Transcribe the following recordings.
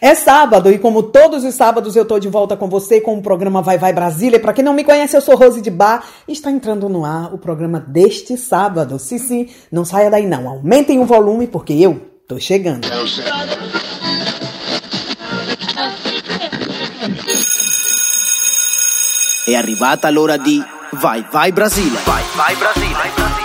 É sábado e como todos os sábados eu tô de volta com você com o programa Vai Vai Brasília. Para quem não me conhece, eu sou Rose de Bar e está entrando no ar o programa deste sábado. Sim, sim, não saia daí não. Aumentem o volume porque eu tô chegando. È arrivata l'ora di Vai Vai Brasile. Vai Vai Brasile.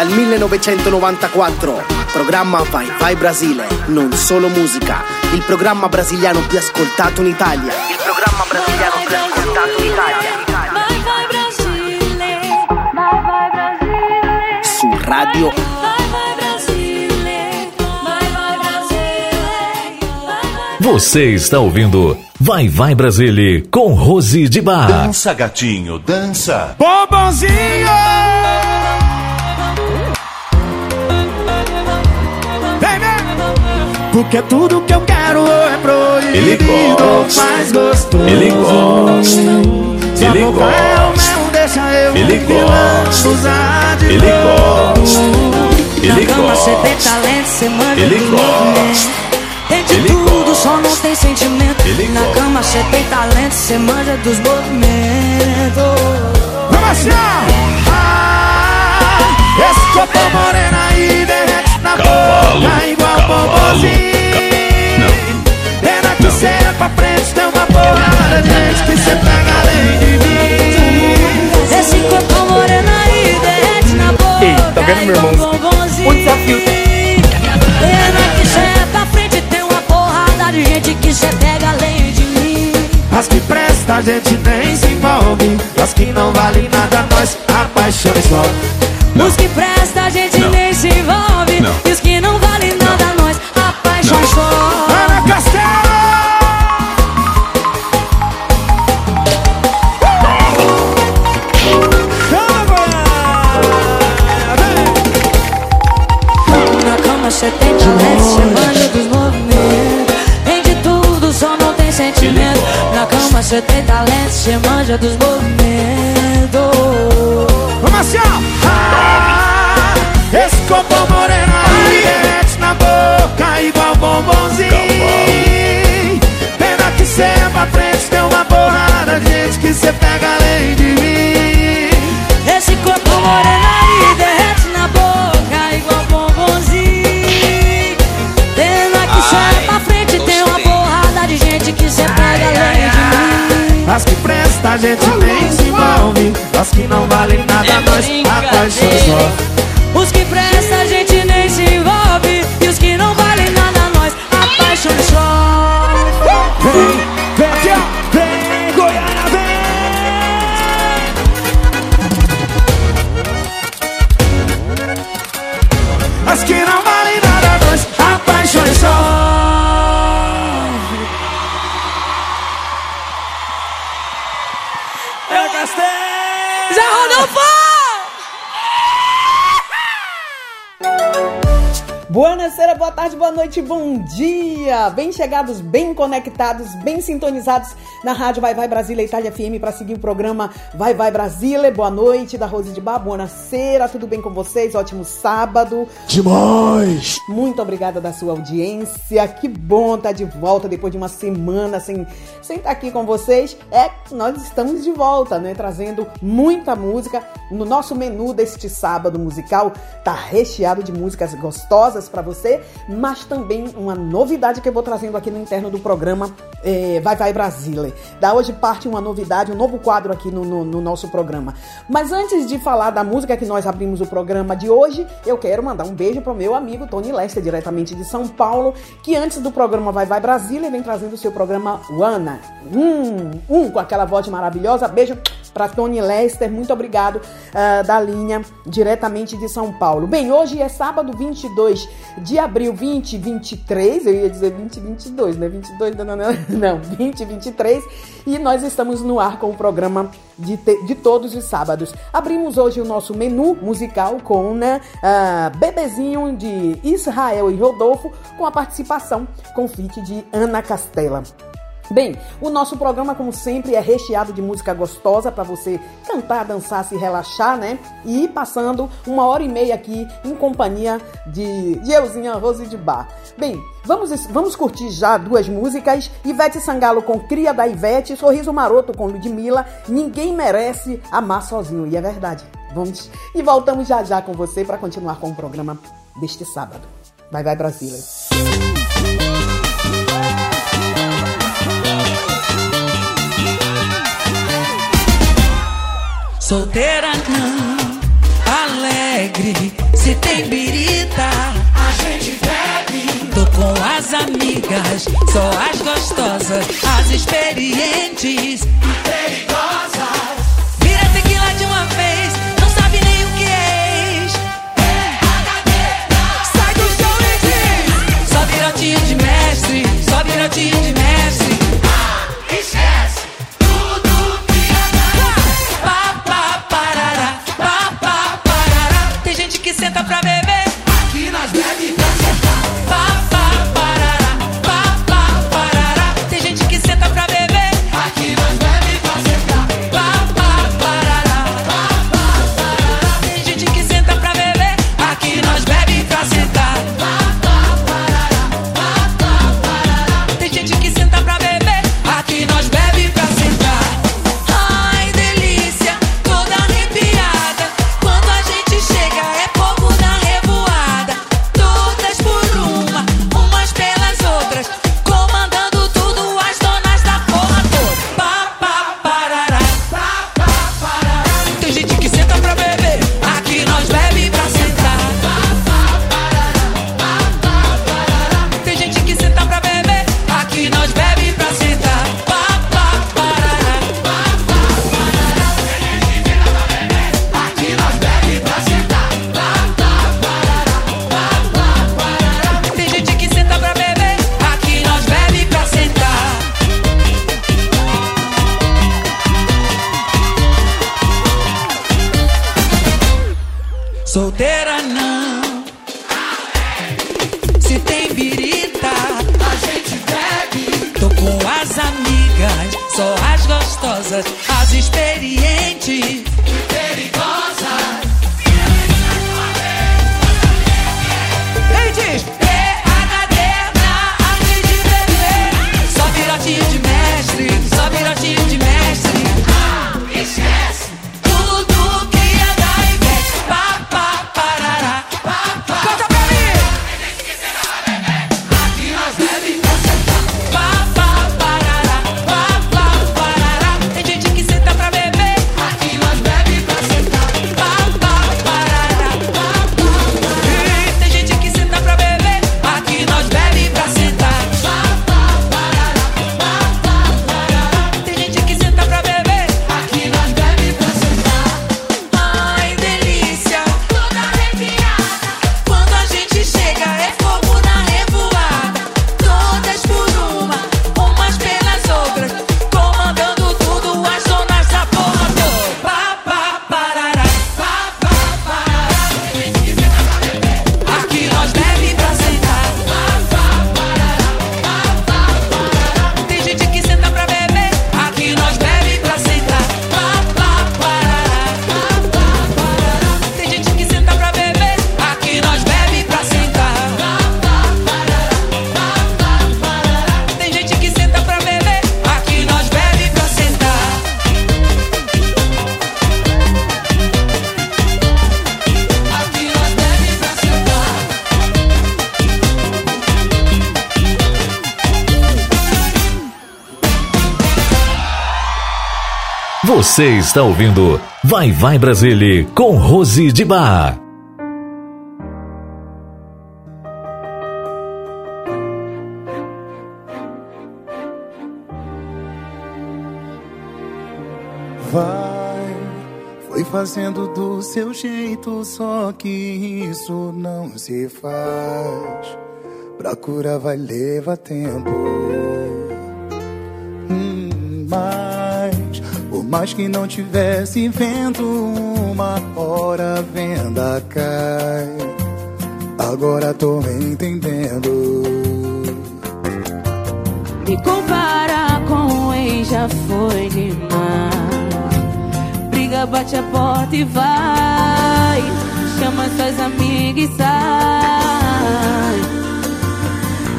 Dal 1994, programma Vai Vai Brasile, non solo musica, il programma brasiliano più ascoltato in Italia. Il programma brasiliano più ascoltato in Italia. Vai, vai Brasile, vai, vai Brasile. Su Radio Vai, vai Brasile, vai, vai Brasile. Vai, vai Você está ouvindo Vai Vai Brasília com Rose de Bar. Dança, gatinho, dança. Bombonzinho! Vem! Porque tudo que eu quero é proibido Ele gosta. mais gostoso Ele gosta. Sua Ele é gosta. mel, deixa eu Ele gosta. usar de Ele gosta. Ele Na cama cê tem gosta. talento, cê manda Ele gosta. movimento. Tem de Ele tudo, gosta. só não tem sentimento. Ele Na gosta. cama cê tem talento, cê manja dos movimentos. Vamos assim, ó. Ah, esse corpo moreno aí derrete na Cavalo, boca igual. Não. Pena que cê é pra frente, tem uma porrada de gente que cê pega além de mim. Esse corpo moreno aí derrete na boca. Ei, tá vendo, meu igual irmão? desafio. Pena que cê é pra frente, tem uma porrada de gente que cê pega além de mim. As que presta a gente nem se envolve. As que não valem nada, nós apaixonamos só. Não. Os que presta a gente Não. nem se envolve. Não. E os que não valem nada, nós apaixonamos. Ana Castelo! Goiás! Na cama cê tem talento, cê manja dos movimentos. Tem de tudo, só não tem sentimento. Na cama cê tem talento, cê manja dos movimentos. Ó! Ah, esse moreno aí derrete na boca igual bombonzinho. Pena que cê é pra frente, tem uma porrada de gente que cê pega além de mim. Esse corpo moreno aí derrete na boca igual bombonzinho. Pena que cê é pra frente, tem uma porrada de gente que cê pega além de mim. As que presta a gente nem se envolve. As que não valem nada, nós apaixonamos presta a gente nem se envolve. E os que não valem nada nós apaixonamos Vem, Boa tarde, boa noite, bom dia! Bem chegados, bem conectados, bem sintonizados na Rádio Vai Vai Brasília Itália FM para seguir o programa Vai Vai Brasília. Boa noite, da Rose de Bar, buonasera, tudo bem com vocês? Ótimo sábado. Demais! Muito obrigada da sua audiência. Que bom estar de volta depois de uma semana sem sem estar aqui com vocês. É, nós estamos de volta, né? Trazendo muita música. No nosso menu deste sábado musical tá recheado de músicas gostosas para você, mas também uma novidade que eu vou trazendo aqui no interno do programa é, Vai Vai Brasília. Da hoje parte uma novidade, um novo quadro aqui no, no- no nosso programa. Mas antes de falar da música que nós abrimos o programa de hoje, eu quero mandar um beijo pro meu amigo Tony Lester, diretamente de São Paulo, que antes do programa Vai Vai Brasília vem trazendo o seu programa Wana. Um, um, com aquela voz maravilhosa. Beijo para Tony Lester, muito obrigado ah, da linha diretamente de São Paulo. Bem, hoje é sábado 22 de abril 2023, eu ia dizer 2022, né? 22, não, não, não, não 2023, e nós estamos no ar com o programa de, te- de todos os sábados. Abrimos hoje o nosso menu musical com né, ah, Bebezinho de Israel e Rodolfo, com a participação com feat de Ana Castela. Bem, o nosso programa, como sempre, é recheado de música gostosa para você cantar, dançar, se relaxar, né? E passando uma hora e meia aqui em companhia de, de Euzinha Rose de Bar. Bem, vamos, vamos curtir já duas músicas: Ivete Sangalo com Cria da Ivete, Sorriso Maroto com Ludmilla. Ninguém merece amar sozinho, e é verdade. Vamos e voltamos já já com você para continuar com o programa deste sábado. Vai, vai, Brasília. Música Solteira não, alegre. Se tem birita, a gente bebe. Tô com as amigas, só as gostosas, as experientes e perigosas. Vira tequila de uma vez, não sabe nem o que é ex. É Sai do chão e diz: só virotinho de mestre, só virotinho de mestre. Você está ouvindo Vai Vai Brasília com Rose de Bar. Vai, foi fazendo do seu jeito, só que isso não se faz. Pra cura vai levar tempo. mas que não tivesse vento, uma hora a venda cai. Agora tô entendendo. Me comparar com ele ex já foi demais. Briga, bate a porta e vai. Chama suas amigas e sai.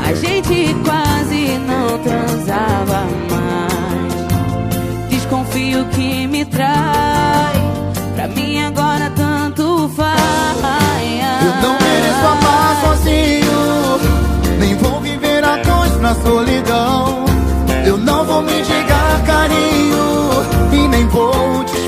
A gente quase não transava mais. Desconfio que me trai. Pra mim agora tanto faz. Eu não mereço amar sozinho, nem vou viver a dois na solidão. Eu não vou me digar carinho e nem vou te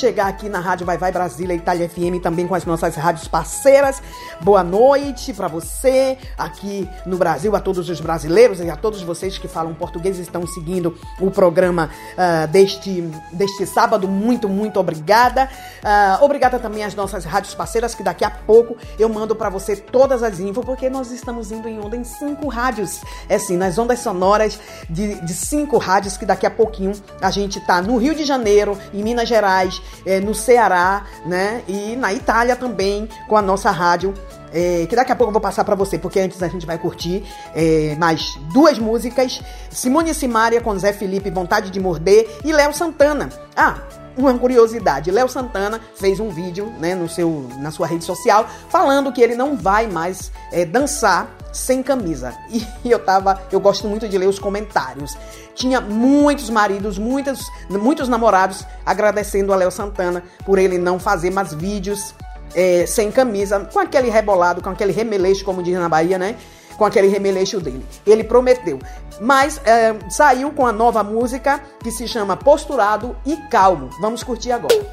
chegar aqui na Rádio Vai Vai Brasília Itália FM, também com as nossas rádios parceiras. Boa noite para você aqui no Brasil, a todos os brasileiros e a todos vocês que falam português e estão seguindo o programa ah, deste, deste sábado. Muito, muito obrigada. Ah, obrigada também às nossas rádios parceiras, que daqui a pouco eu mando para você todas as infos, porque nós estamos indo em onda em cinco rádios. É assim, nas ondas sonoras de, de cinco rádios, que daqui a pouquinho a gente tá no Rio de Janeiro, em Minas Gerais, eh, no Ceará, né? E na Itália também, com a nossa rádio. eh, que daqui a pouco eu vou passar pra você, porque antes a gente vai curtir eh, mais duas músicas: Simone Simaria com Zé Felipe, Vontade de Morder, e Léo Santana. Ah, uma curiosidade, Léo Santana fez um vídeo né, no seu, na sua rede social falando que ele não vai mais eh, dançar sem camisa. E eu tava, eu gosto muito de ler os comentários. Tinha muitos maridos, muitos, muitos namorados agradecendo a Léo Santana por ele não fazer mais vídeos eh, sem camisa, com aquele rebolado, com aquele remeleixo, como diz na Bahia, né? Com aquele remeleixo dele. Ele prometeu. Mas eh, saiu com a nova música que se chama Posturado e Calmo. Vamos curtir agora.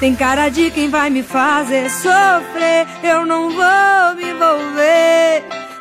Tem cara de quem vai me fazer sofrer. Eu não vou me envolver.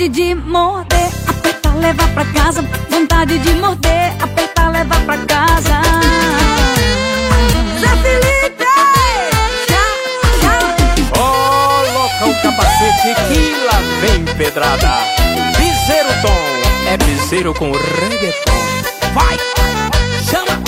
vontade de morder, apertar, levar pra casa. Vontade de morder, apertar, levar pra casa. Zé Felipe! Tchau, tchau. Coloca o capacete que lá vem pedrada. Piseiro tom, é piseiro com reggaeton. Vai, chama!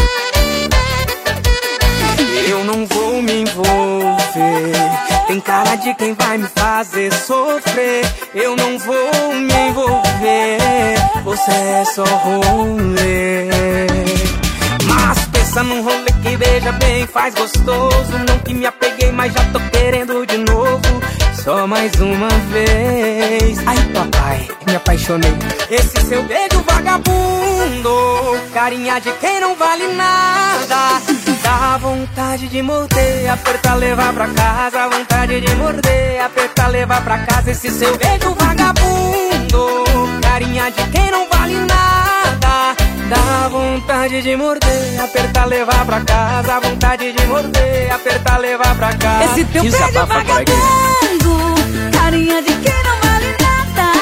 Eu não vou me envolver. Tem cara de quem vai me fazer sofrer. Eu não vou me envolver. Você é só rolê. Mas pensa num rolê que veja bem, faz gostoso. Não que me apeguei, mas já tô querendo de novo. Só mais uma vez. Ai, papai, me apaixonei. Esse seu beijo vagabundo, carinha de quem não vale nada. Dá vontade de morder, apertar, levar pra casa. Vontade de morder, apertar, levar pra casa. Esse seu beijo vagabundo, carinha de quem não vale nada. Dá vontade de morder, apertar, levar pra casa. Vontade de morder, apertar, levar pra casa. Esse teu beijo vagabundo, carinha de quem não vale nada.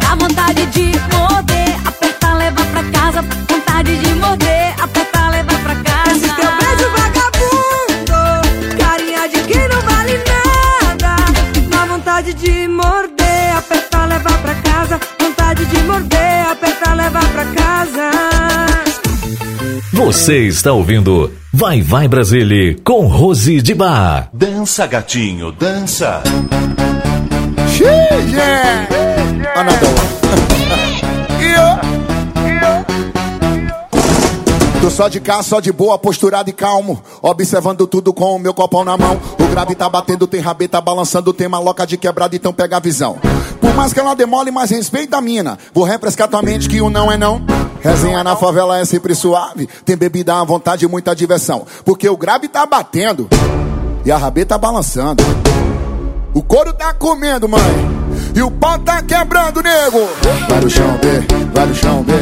Dá vontade de morder, apertar, levar pra casa. Vontade de morder, apertar, vontade de morder, apertar, levar pra casa. Vontade de morder, apertar, levar pra casa. Você está ouvindo Vai Vai Brasília com Rose de Bar. Dança, gatinho, dança. Xige! Anadol. Tô só de cá, só de boa, posturado e calmo. Observando tudo com o meu copão na mão. O grave tá batendo, tem rabeta balançando, tem maloca de quebrada, então pega a visão. Por mais que ela demole, mais respeita a mina. Vou refrescar tua mente que o não é não. Resenha na favela é sempre suave. Tem bebida à vontade e muita diversão. Porque o grave tá batendo e a rabeta balançando. O couro tá comendo, mãe. E o pau tá quebrando, nego. Vai no chão, B, vai no chão, B,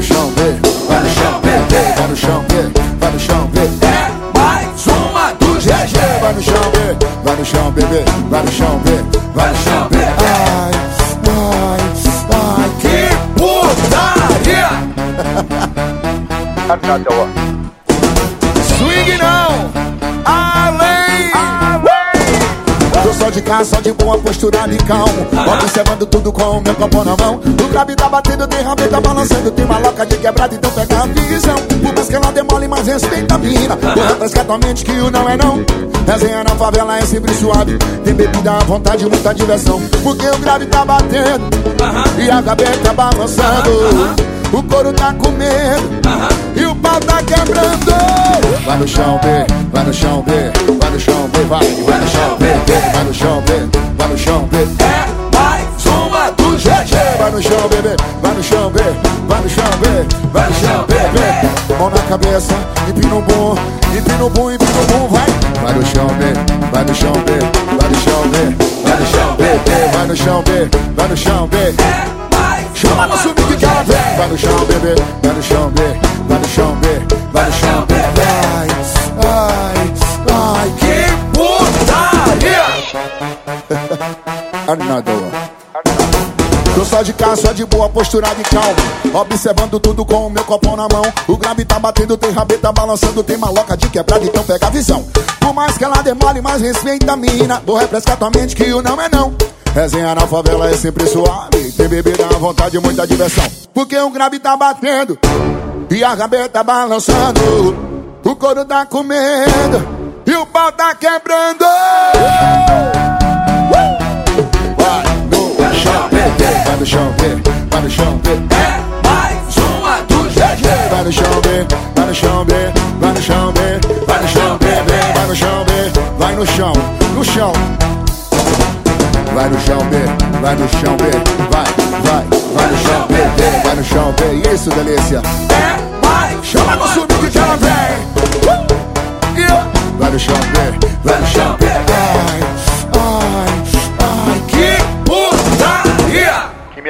no chão, B, vai no chão, B, vai no chão, B, vai no chão, B. É mais uma do GG. Vai no chão, B, vai no chão, bebê, vai no chão, B, vai no chão, B. Ai, ai, ai, que putaria! De só de boa, posturado e calmo. Observando tudo com o meu copo na mão. O grave tá batendo, tem rabeta balançando. Tem maloca de quebrada, então pega a visão. Por mais que ela demole, mas respeita a mina Vou refrescar tua mente que o não é não. Resenha na favela é sempre suave. Tem bebida à vontade, muita diversão. Porque o grave tá batendo E a gaveta balançando. O couro tá comendo e o pau tá quebrando. Vai no chão, B, vai no chão, B, vai no chão, B, vai, vai no chão, B, vai no chão, B, vai no chão, B. É mais uma do GG. Vai no chão, bebê, vai no chão, B, vai no chão, B, vai no chão, B, B. Mão na cabeça, empina o bum, empina o bum, empina o bum, vai. Vai no chão, B, vai no chão, B, vai no chão, B, vai no chão, B, B, vai no chão, B, vai no chão. É Chama no subir que ela vem. Vai no chão, bebê, vai no chão, B, vai no chão, B, vai no chão, B. Another one. Tô só de cá, só de boa, posturado e calmo Observando tudo com o meu copão na mão. O grave tá batendo, tem rabeta balançando Tem maloca de quebrada, então pega a visão. Por mais que ela demore, mais respeita a mina. Vou refrescar tua mente que o não é não. Resenha na favela é sempre suave. Tem bebida à vontade e muita diversão. Porque o grave tá batendo E a rabeta balançando. O couro tá comendo E o pau tá quebrando. Vai vai no chão, bebê, vai no chão, bebê. É mais uma do GG. Vai no chão, bebê, vai no chão, bebê, vai no chão, bebê, vai no chão, bebê, vai no chão, bebê, vai no chão, no chão. Vai no chão, bebê, vai no chão, bebê, vai, vai, vai no chão, bebê, vai no chão, bebê. Isso, delícia. É mais, chama no subir que ela vem. Uh! Vai no chão, bebê, vai no chão, bebê.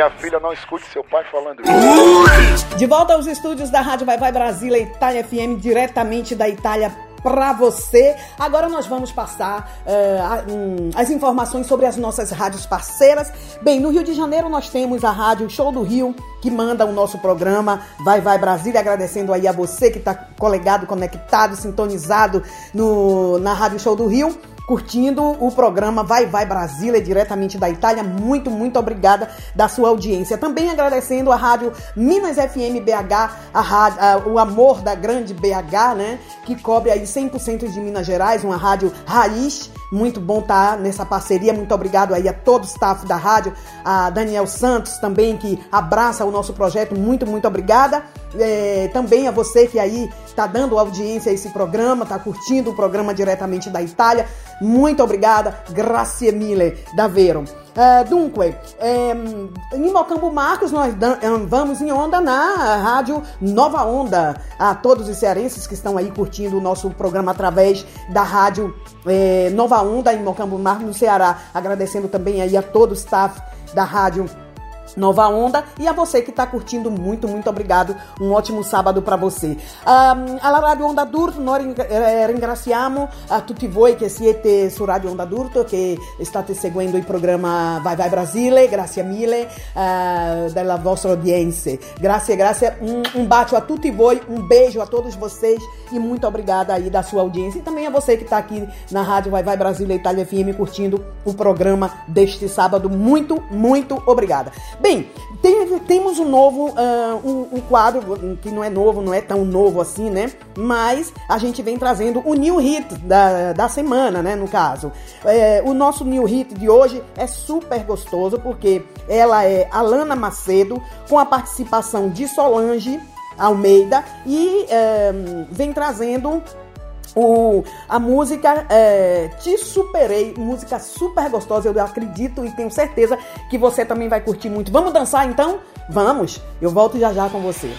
Que putaria! não escute seu pai falando isso. De volta aos estúdios da Rádio Vai Vai Brasília, Itália FM, diretamente da Itália para você. Agora nós vamos passar eh, a- hum, as informações sobre as nossas rádios parceiras. Bem, no Rio de Janeiro nós temos a Rádio Show do Rio, que manda o nosso programa Vai Vai Brasília, agradecendo aí a você que está colegado, conectado, sintonizado no, na Rádio Show do Rio curtindo o programa Vai Vai Brasília, diretamente da Itália. Muito, muito obrigada da sua audiência. Também agradecendo a rádio Minas FM BH, a rádio, a- o amor da grande BH, né? Que cobre aí 100% de Minas Gerais, uma rádio raiz. Muito bom estar nessa parceria. Muito obrigado aí a todo o staff da rádio, a Daniel Santos também, que abraça o nosso projeto. Muito, muito obrigada. É, também a você que aí está dando audiência a esse programa, está curtindo o programa diretamente da Itália. Muito obrigada, grazie mille, davvero. Eh, dunque, ehm, em Mocambo Marcos, nós eh, vamos em onda na rádio Nova Onda. A todos os cearenses que estão aí curtindo o nosso programa através da rádio eh, Nova Onda em Mocambo Marcos, no Ceará. Agradecendo também aí a todo o staff da rádio Nova Onda e a você que está curtindo muito, muito obrigado. Um ótimo sábado para você. Um, alla Radio Onda d'Urto noi ring- eh, ringraziamo a tutti voi che siete su Radio Onda d'Urto che state seguendo il programma Vai Vai Brasile. Grazie mille eh, della vostra audiência. Grazie, grazie. Um, um bacio a tutti voi, um beijo a todos vocês e muito obrigada aí da sua audiência e também a você que está aqui na Rádio Vai Vai Brasília Itália FM curtindo o programa deste sábado. Muito, muito obrigada. Bem, tem- temos um novo, ah, um, um quadro que não é novo, não é tão novo assim, né? Mas a gente vem trazendo o new hit da, da semana, né? No caso, É, o nosso new hit de hoje é super gostoso porque ela é Alana Macedo com a participação de Solange Almeida e eh, vem trazendo o, a música é, Te Superei, música super gostosa, eu acredito e tenho certeza que você também vai curtir muito. Vamos dançar então? Vamos! Eu volto já já com você.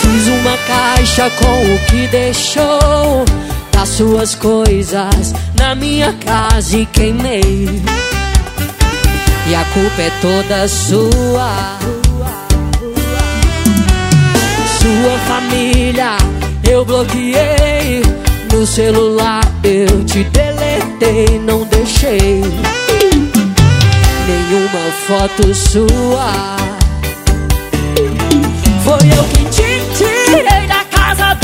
Fiz uma caixa com o que deixou das suas coisas na minha casa e queimei. E a culpa é toda sua. Sua família eu bloqueei. No celular eu te deletei, não deixei nenhuma foto sua. Foi eu que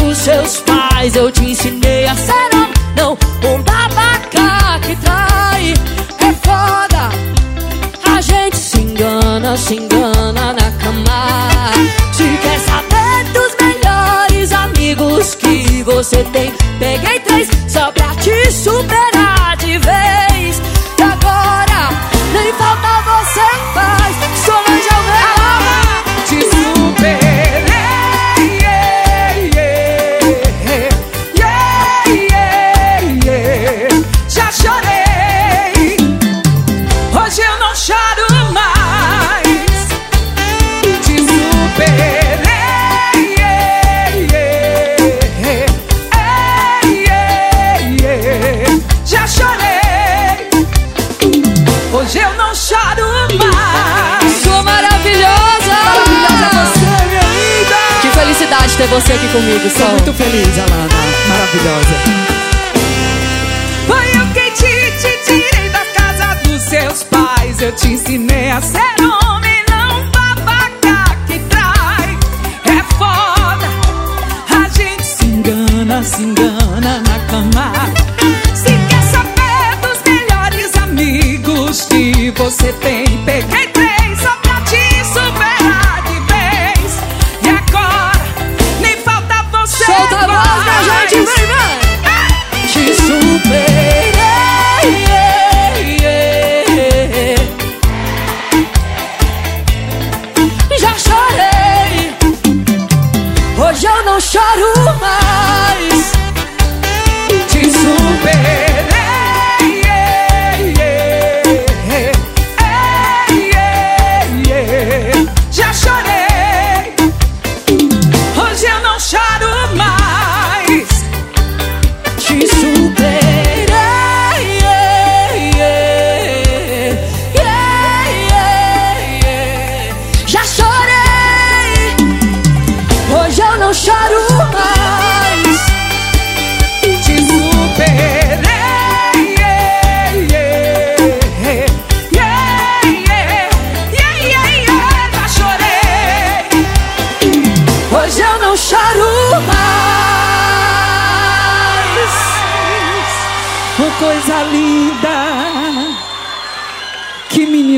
dos seus pais. Eu te ensinei a ser homem, não um babaca que trai. É foda, a gente se engana, se engana na cama. Se quer saber dos melhores amigos que você tem, peguei três só pra te superar ter você aqui comigo, Sou muito feliz, Alana. Maravilhosa. Foi eu quem te, te tirei da casa dos seus pais. Eu te ensinei a ser homem, não babaca que trai. É foda, a gente se engana, se engana na cama. Se quer saber dos melhores amigos que você tem,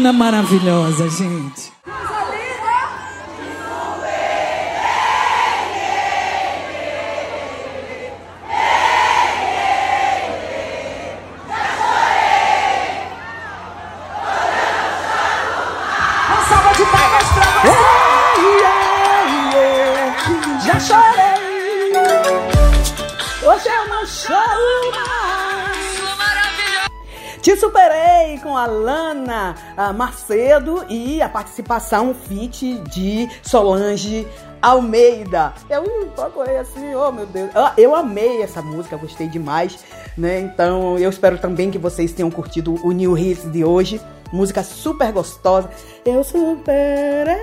menina maravilhosa, gente. Uma salva de palmas pra você. Já chorei. Hoje eu não choro mais. Te superei com a Lana Macedo e a participação feat de Solange Almeida. Eu uh, procurei assim, oh meu Deus. Ah, Eu amei essa música, gostei demais, né? Então eu espero também que vocês tenham curtido o New Hits de hoje. Música super gostosa. Eu superei.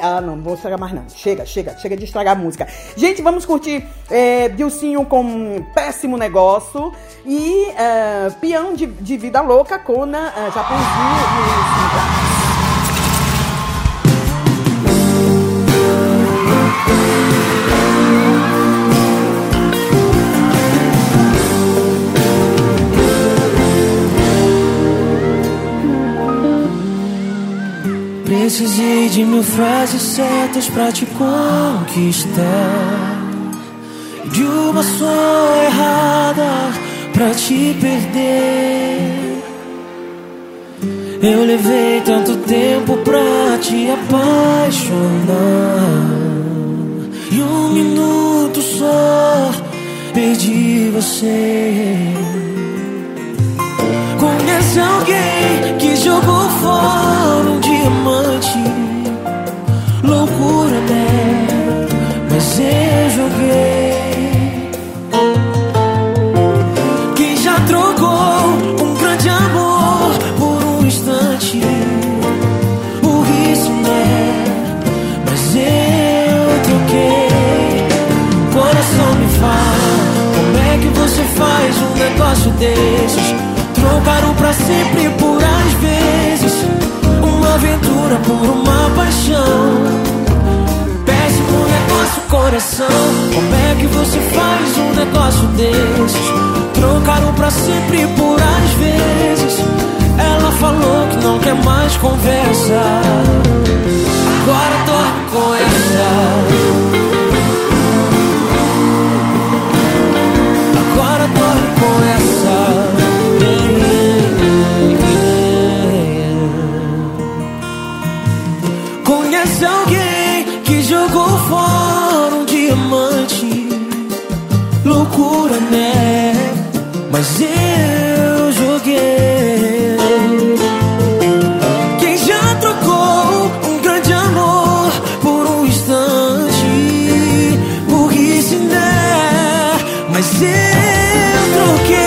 Ah, não, vou estragar mais não. Chega, chega, chega de estragar a música. Gente, vamos curtir é, Dilcinho com Péssimo Negócio e é, Peão de, de Vida Louca com é, Japonzinho e Precisei de mil frases certas pra te conquistar. De uma só errada pra te perder. Eu levei tanto tempo pra te apaixonar. E um minuto só perdi você. Conhece alguém que jogou fora um diamante? Loucura, né? Mas eu joguei. Quem já trocou um grande amor por um instante? Burrice, né? Mas eu troquei. Coração me fala, como é que você faz um negócio desses? Trocaram pra sempre por às vezes. Uma aventura por uma paixão. Péssimo negócio, coração. Como é que você faz um negócio desses? Trocaram pra sempre por às vezes. Ela falou que não quer mais conversa. Agora dorme com essa jogou fora um diamante? Loucura, né? Mas eu joguei. Quem já trocou um grande amor por um instante? Burrice, né? Mas eu troquei.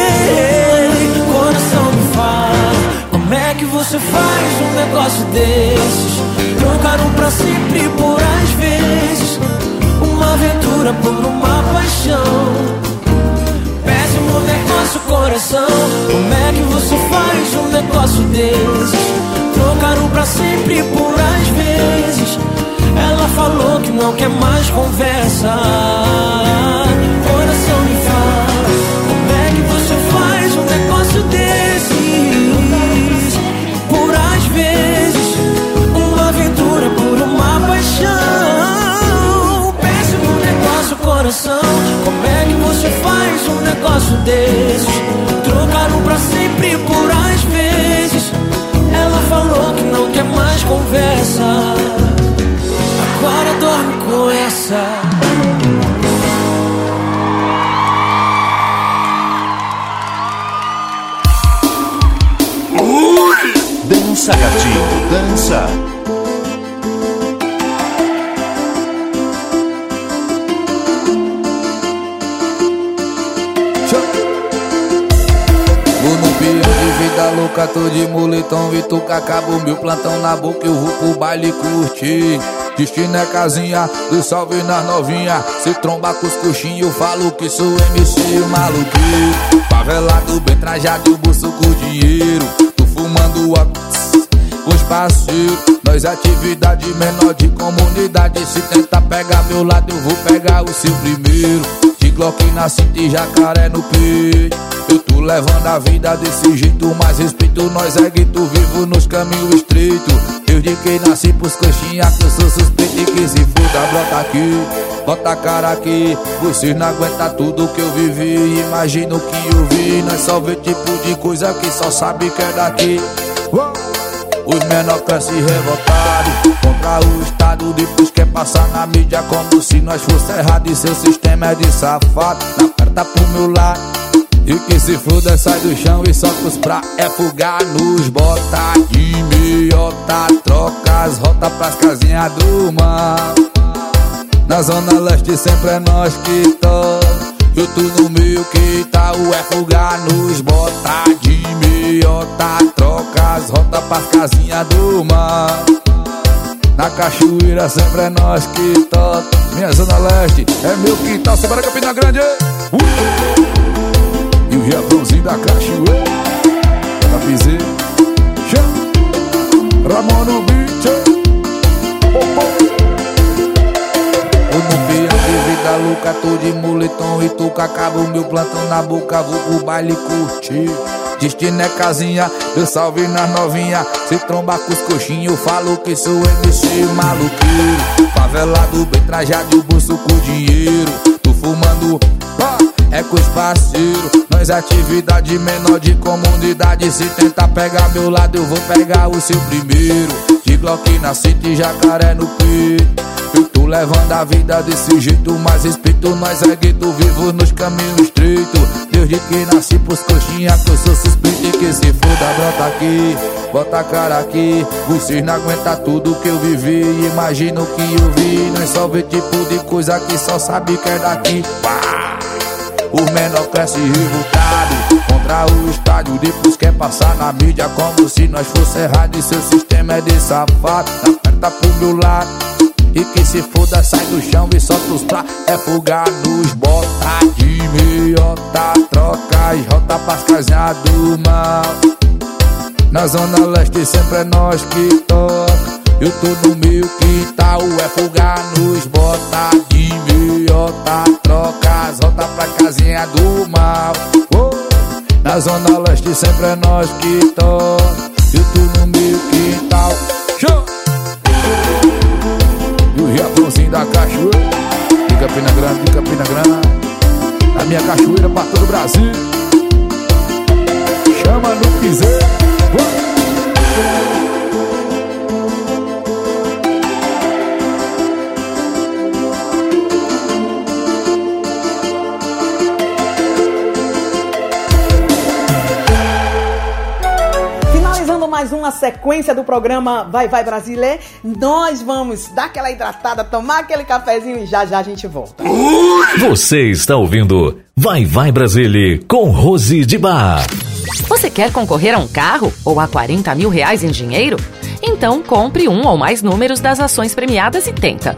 Coração me fala, como é que você faz um negócio desses? Trocaram pra sempre aventura por uma paixão. Péssimo negócio, coração. Como é que você faz um negócio desses? Trocaram pra sempre por às vezes. Ela falou que não quer mais conversa. Coração você faz um negócio desses? Trocaram pra sempre por às vezes Ela falou que não quer mais conversa Agora dorme com essa Dança, gatinho, dança. Louca, tô de moletom e tu acabo meu plantão na boca, eu vou pro baile curtir. Destino é casinha, do salve nas novinha. Se tromba com os coxinhos, eu falo que sou MC maluquinho. Favelado, bem trajado, bolso com dinheiro. Tô fumando com os parceiros. Nós atividade menor de comunidade. Se tenta pegar meu lado, eu vou pegar o seu primeiro. De Glock na cinta e jacaré no peito Eu levando a vida desse jeito. Mas respeito nós é gueto vivo nos caminhos estreitos Desde que nasci pros coxinha que eu sou suspeito E que se foda brota aqui. Bota a cara aqui, vocês não aguentam tudo que eu vivi. Imagina o que eu vi, nós só vê tipo de coisa que só sabe que é daqui! Os menor crescem revoltados Contra o Estado Depois quer passar na mídia Como se nós fosse errado E seu sistema é de safado. Na carta pro meu lado E que se foda sai do chão E solta os pra é fugar Nos bota de meiota Troca as rotas pras casinhas do mal Na zona leste sempre é nós que toca eu tô no meio que tá o é fugar nos bota de meiota Troca as rotas pras casinhas do mar. Na cachoeira sempre é nós que toca Minha zona leste é meu quintal, Semana Campina Grande. uh! E o Riadãozinho da cachoeira Da piseira Ramon no beat vida louca, tô de moletom e tô com acabo meu plantão na boca, vou pro baile curtir. Destino é casinha, eu salve nas novinha. Se tromba com os coxinhos, falo que sou MC maluqueiro. Favelado, bem trajado o bolso com dinheiro. Tô fumando, pá, é com os parceiros. Nós é atividade menor de comunidade. Se tentar pegar meu lado, eu vou pegar o seu primeiro. De Glock na cinta jacaré no peito. Eu tô levando a vida desse jeito, mas respeito nós é gueto vivo nos caminhos estreitos. Desde que nasci pros coxinha que eu sou suspeito e que se foda, brota aqui, bota a cara aqui. Vocês não aguentam tudo que eu vivi, imagina o que eu vi. Nós só vê tipo de coisa que só sabe que é daqui. Pá! O menor cresce revoltado Contra o estádio Depois quer passar na mídia Como se nós fosse errado E seu sistema é de safado. Aperta pro meu lado E que se foda sai do chão E solta os É fugar nos bota de meiota Troca as rota pras casinhas do mal. Na zona leste sempre é nós que toca eu tô no meio que tal é fugar nos bota de meiota. Troca as rotas pra casinha do mal. Oh. Na zona leste sempre é nós que toca Eu tô no meio que tal Show! E o Riadãozinho da cachoeira. De Campina Grande, de Campina Grande. Na minha cachoeira pra todo o Brasil. Chama no piseiro. Oh. Mais uma sequência do programa Vai Vai Brasília, nós vamos dar aquela hidratada, tomar aquele cafezinho e já já a gente volta. Você está ouvindo Vai Vai Brasília com Rose de Bar. Você quer concorrer a um carro ou a 40 mil reais em dinheiro? Então compre um ou mais números das ações premiadas e tenta.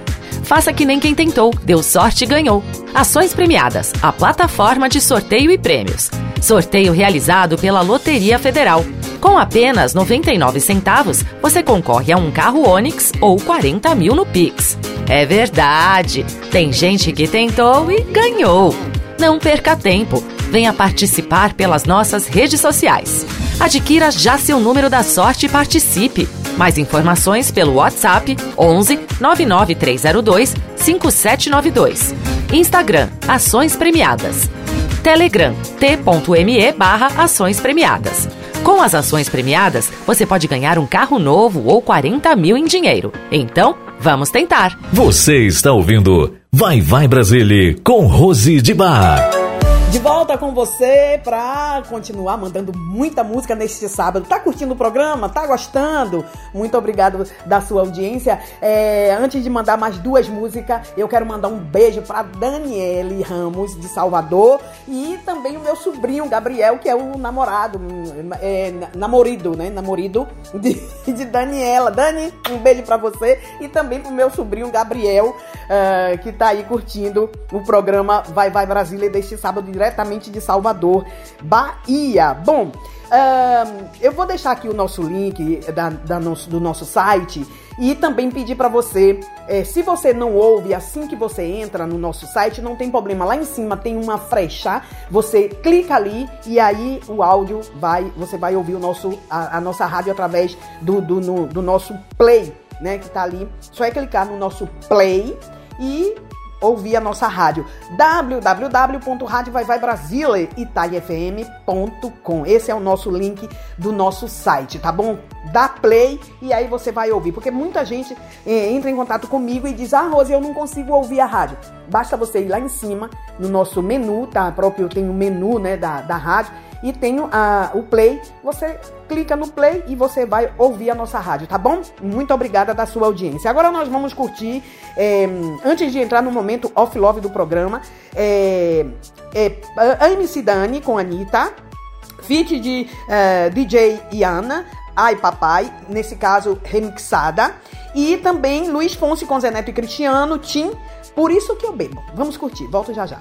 Faça que nem quem tentou, deu sorte e ganhou. Ações premiadas, a plataforma de sorteio e prêmios. Sorteio realizado pela Loteria Federal. Com apenas 99 centavos, você concorre a um carro Onix ou 40 mil no Pix. É verdade! Tem gente que tentou e ganhou. Não perca tempo. Venha participar pelas nossas redes sociais. Adquira já seu número da sorte e participe. Mais informações pelo WhatsApp 11 99302 5792. Instagram Ações Premiadas. Telegram t.me barra Ações Premiadas. Com as ações premiadas, você pode ganhar um carro novo ou 40 mil em dinheiro. Então, vamos tentar! Você está ouvindo Vai Vai Brasília com Rose de Bar. De volta com você pra continuar mandando muita música neste sábado. Tá curtindo o programa? Tá gostando? Muito obrigado da sua audiência. É, antes de mandar mais duas músicas, eu quero mandar um beijo pra Daniele Ramos, de Salvador, e também o meu sobrinho, Gabriel, que é o namorado, é, namorido, né? Namorido de, de Daniela. Dani, um beijo pra você e também pro meu sobrinho, Gabriel, uh, que tá aí curtindo o programa Vai Vai Brasília deste sábado diretamente de Salvador, Bahia. Bom, eu vou deixar aqui o nosso link da, da nosso, do nosso site E também pedir para você, é, se você não ouve assim que você entra no nosso site, não tem problema. Lá em cima tem uma frecha, você clica ali e aí o áudio vai, você vai ouvir o nosso, a, a nossa rádio através do, do, no- do nosso play, né? Que tá ali. Só é clicar no nosso play e ouvir a nossa rádio www.radiovaivaibrasileitaiafm.com Esse é o nosso link do nosso site, tá bom? Dá play e aí você vai ouvir, porque muita gente eh, entra em contato comigo e diz: "Ah, Rose, eu não consigo ouvir a rádio". Basta você ir lá em cima no nosso menu, tá? Próprio tem o menu, né, da, da rádio e tem o- a- o play. Você clica no play e você vai ouvir a nossa rádio, tá bom? Muito obrigada da sua audiência. Agora nós vamos curtir, é, antes de entrar no momento off-love do programa, é, é, a MC Dani com a Anitta, feat de eh, DJ Iana, Ai Papai, nesse caso remixada, e também Luiz Fonse com Zé Neto e Cristiano, Tim, Por Isso Que Eu Bebo. Vamos curtir, volto já já.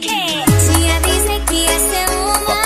Tinha dizem que ia ser uma vez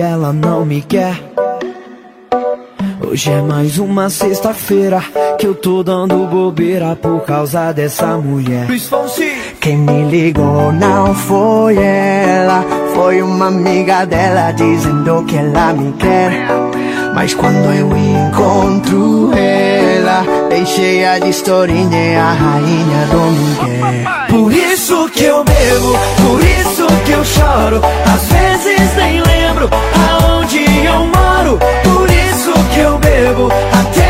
ela não me quer. Hoje é mais uma sexta-feira que eu tô dando bobeira por causa dessa mulher. Quem me ligou não foi ela, foi uma amiga dela dizendo que ela me quer. Mas quando eu encontro ela, bem cheia de historinha, é a rainha do Miguel. Por isso que eu bebo, por isso que eu choro. Às vezes nem lembro aonde eu moro. Por isso que eu bebo até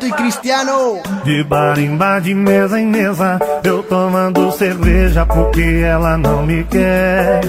Seneto e Cristiano. De bar em bar, de mesa em mesa, eu tomando cerveja porque ela não me quer.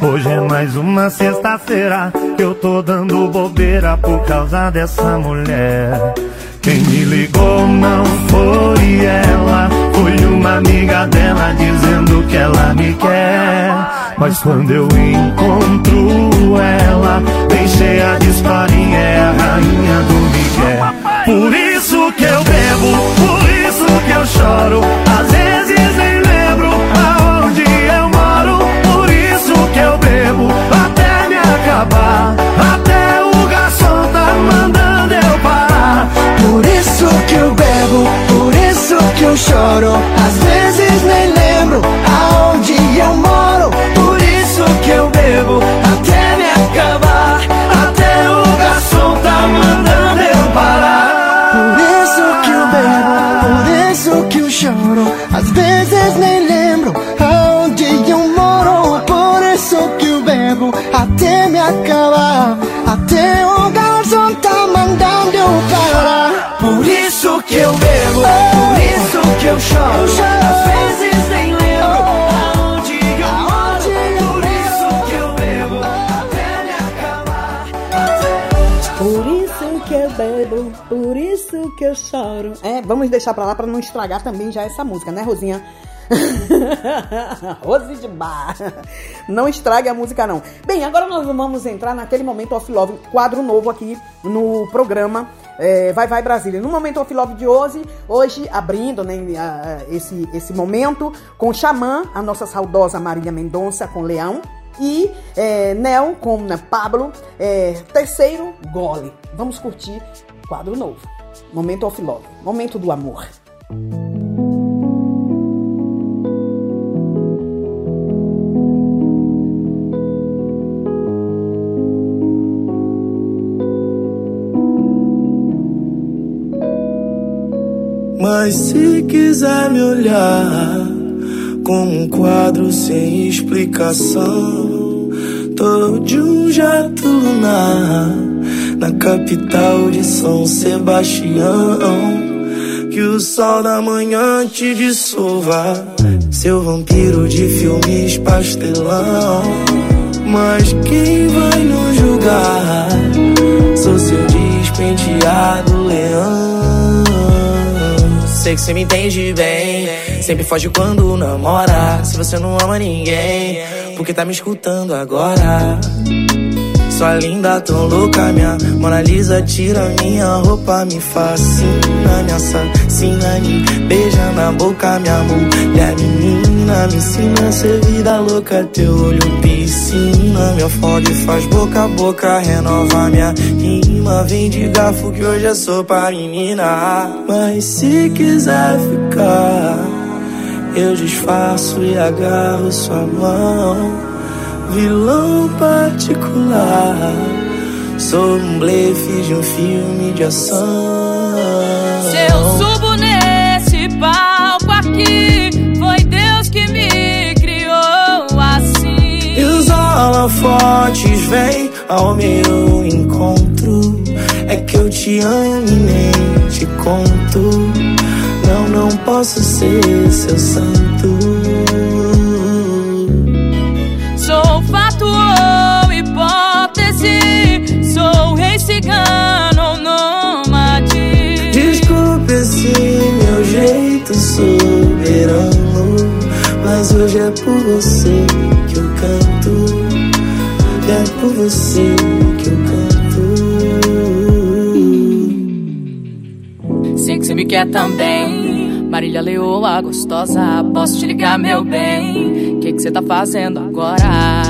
Hoje é mais uma sexta-feira eu tô dando bobeira por causa dessa mulher. Quem me ligou não foi ela, foi uma amiga dela dizendo que ela me quer. Mas quando eu encontro ela, bem cheia de historinha, é a rainha do Miguel. Por isso que eu bebo, por isso que eu choro. Às vezes nem lembro aonde eu moro. Por isso que eu bebo até me acabar. Até o garçom tá mandando eu parar. Por isso que eu bebo, por isso que eu choro. Às vezes nem lembro aonde eu moro. Por isso que eu bebo até choro. Às vezes nem lembro aonde eu moro. Por isso que eu bebo até me acabar. Até o garçom tá mandando eu parar. Por isso que eu bebo, por isso que eu choro. Choro. É, vamos deixar pra lá pra não estragar também já essa música, né, Rosinha? Rose de bar. Não estrague a música, não. Bem, agora nós vamos entrar naquele momento off love, quadro novo aqui no programa. é, vai Vai Brasília. No momento off love de hoje, hoje abrindo né, esse, esse momento com Xamã, a nossa saudosa Marília Mendonça com Leão. E é, Nel com né, Pablo. é, terceiro, Gole. Vamos curtir quadro novo. Momento off love. Momento do amor. Mas se quiser me olhar como um quadro sem explicação, tô de um jato lunar na capital de São Sebastião. Que o sol da manhã te dissolva, seu vampiro de filmes pastelão. Mas quem vai nos julgar? Sou seu despenteado leão. Sei que você me entende bem. Sempre foge quando namora. Se você não ama ninguém, porque tá me escutando agora? Sua linda, tão louca, minha Mona Lisa tira minha roupa, me fascina, me assassina, me beija na boca, minha mulher menina, me ensina a ser vida louca, teu olho piscina, me afoga e faz boca a boca, renova minha rima, vem de garfo que hoje é sopa, menina, mas se quiser ficar, eu disfarço e agarro sua mão vilão particular. Sou um blefe de um filme de ação. Se eu subo nesse palco aqui, foi Deus que me criou assim. E os holofotes vêm ao meu encontro. É que eu te amo e nem te conto. Não, não posso ser seu santo. Hipótese, sou rei cigano ou nômade. Desculpe esse meu jeito soberano. Mas hoje é por você que eu canto. É por você que eu canto. Sei que você me quer também. Marília Leoa, gostosa, posso te ligar, meu bem? O que que você tá fazendo agora?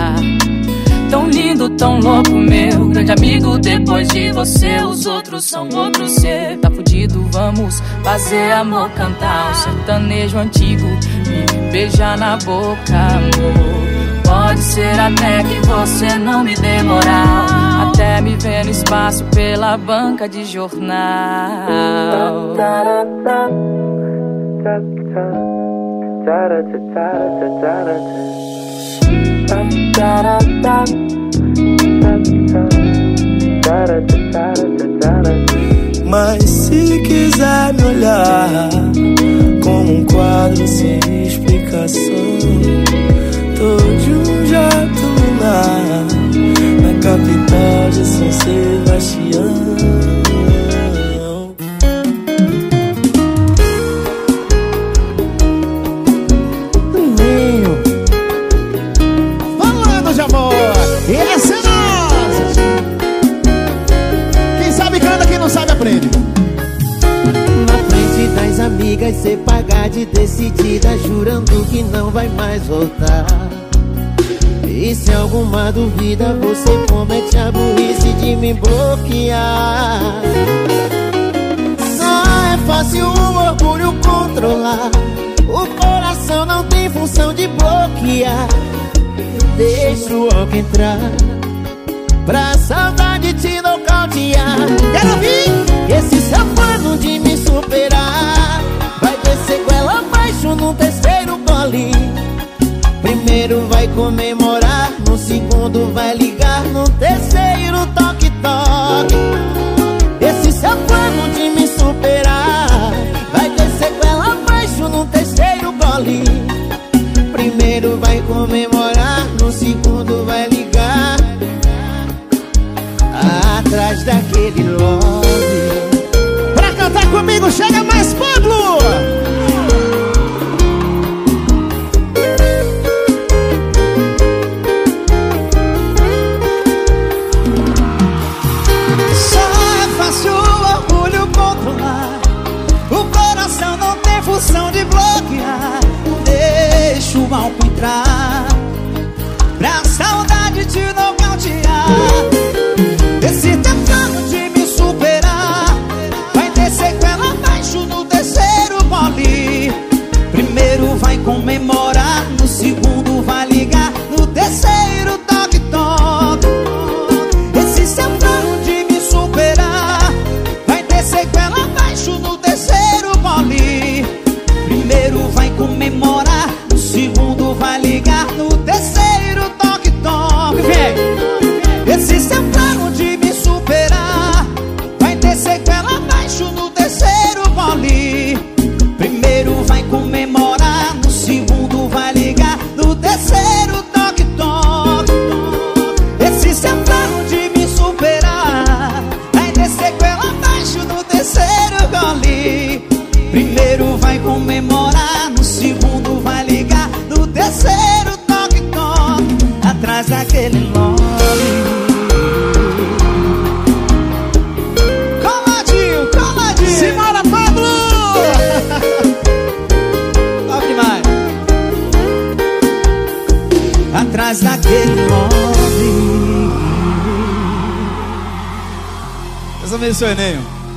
Tão lindo, tão louco, meu grande amigo. Depois de você, os outros são outros. Cê tá fudido, vamos fazer amor, cantar um sertanejo antigo. Me beijar na boca, amor. Pode ser até que você não me dê moral. Até me ver no espaço pela banca de jornal. Mas se quiser me olhar como um quadro sem explicação, tô de um jato lunar na capital de São Sebastião. Essa! é Sinos. Quem sabe canta, quem não sabe aprende. Na frente das amigas, cê pagar de decidida, jurando que não vai mais voltar. E se alguma dúvida, você comete a burrice de me bloquear. Só é fácil o orgulho controlar. O coração não tem função de bloquear. Deixa o álcool entrar. Pra saudade te nocautear. Quero ouvir esse seu de me superar. Vai ter sequela abaixo no terceiro gole. Primeiro vai comemorar, no segundo vai ligar, no terceiro toque-toque. Esse seu de me superar vai ter sequela abaixo no terceiro gole. Primeiro vai comemorar, no segundo vai ligar. Atrás daquele love. Pra cantar comigo, chega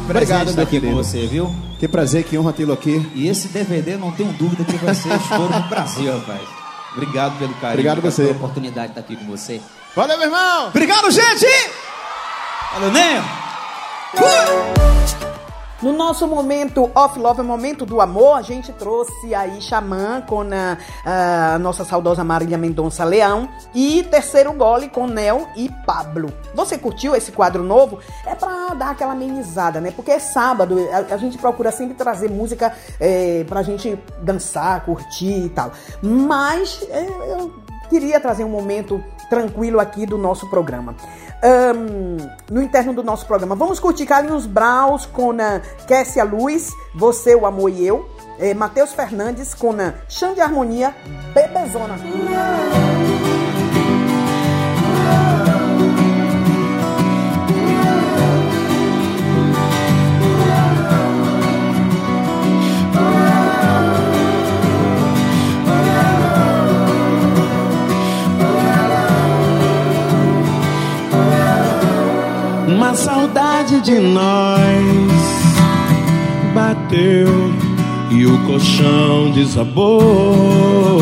Obrigado, meu aqui com querido. você, viu? Que prazer, que honra tê-lo aqui. E esse DVD, não tenho dúvida que vai ser estouro no Brasil, rapaz. Obrigado pelo carinho. Obrigado você. pela oportunidade de estar aqui com você. Valeu, meu irmão! Obrigado, gente! Valeu, Ney! No nosso momento off love, momento do amor, a gente trouxe aí Xamã com a, a nossa saudosa Marília Mendonça Leão e terceiro gole com Nel e Pablo. Você curtiu esse quadro novo? É pra dar aquela amenizada, né? Porque é sábado, a, a gente procura sempre trazer música é, pra gente dançar, curtir e tal. Mas é, eu queria trazer um momento tranquilo aqui do nosso programa. Ahn, no interno do nosso programa. Vamos curtir Carlinhos Braus com a Kessia Luz, Você, o Amor e Eu. Eh, Matheus Fernandes com a Xande Harmonia, Bebezona. Uma saudade de nós bateu e o colchão desabou.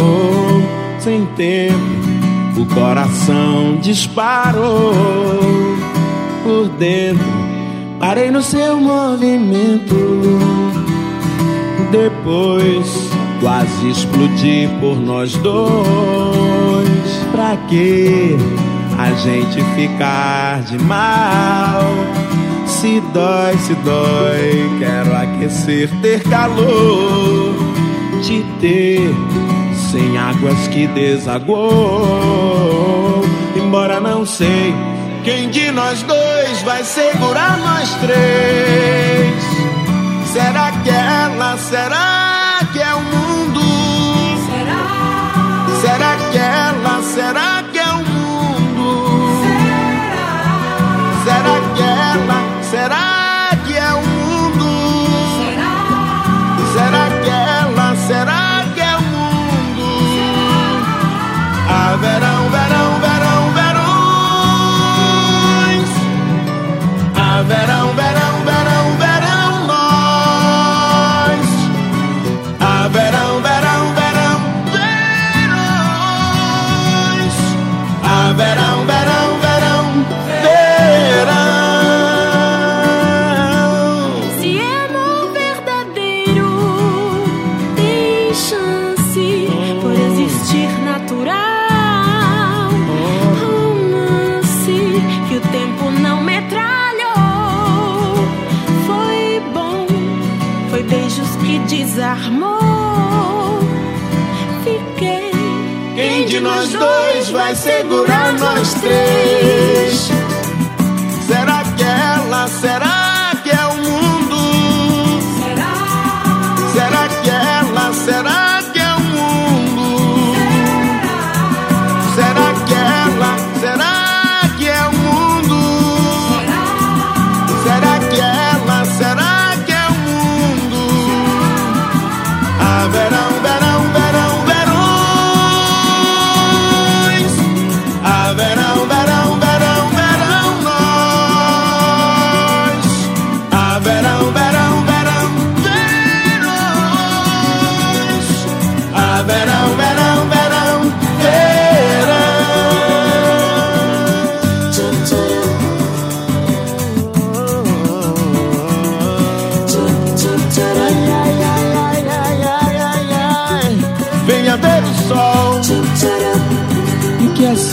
Sem tempo, o coração disparou por dentro. Parei no seu movimento. Depois, quase explodi por nós dois. Pra quê? A gente ficar de mal. Se dói, se dói, quero aquecer, ter calor, te ter sem águas que desagou. Embora não sei quem de nós dois vai segurar nós três. Será que ela, será desarmou. Fiquei. Quem de nós dois vai segurar nós três? Será que ela? Será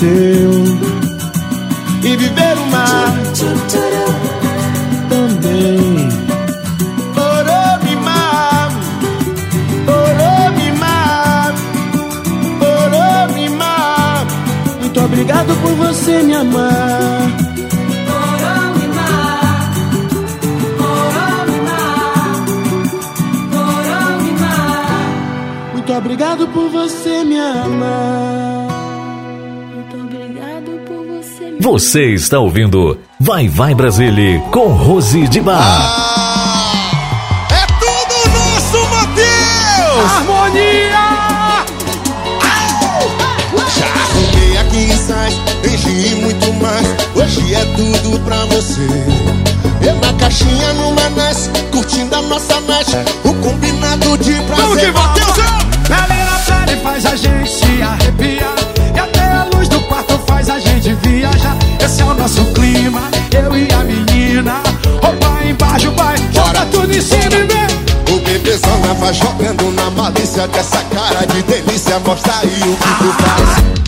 seu e viver o mar também. Oromimar, Oromimar, Oromimar. Muito obrigado por você me amar. Oromimar, Oromimar, Oromimar. Muito obrigado por você me amar. Você está ouvindo Vai Vai Brasília com Rose de Bar. É vai jogando na malícia dessa cara de delícia. Mostra aí o que tu faz.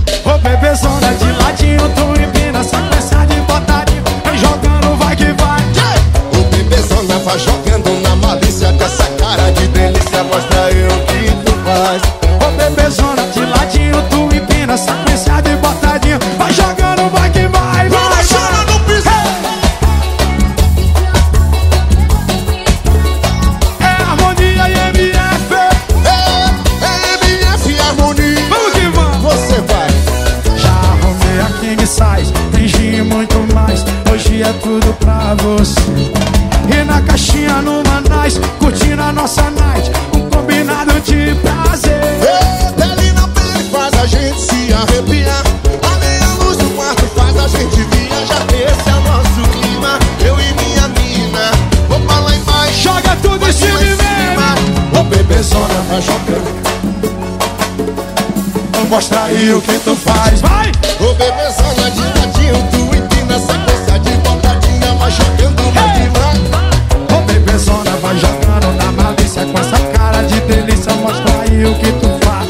Aí o que tu faz, vai! Ô bebezona de ladinho, tu empina sequência de botadinha. Vai jogando, vai que vai. Ô bebezona vai jogando na malícia com essa cara de delícia. Mostra aí o que tu faz.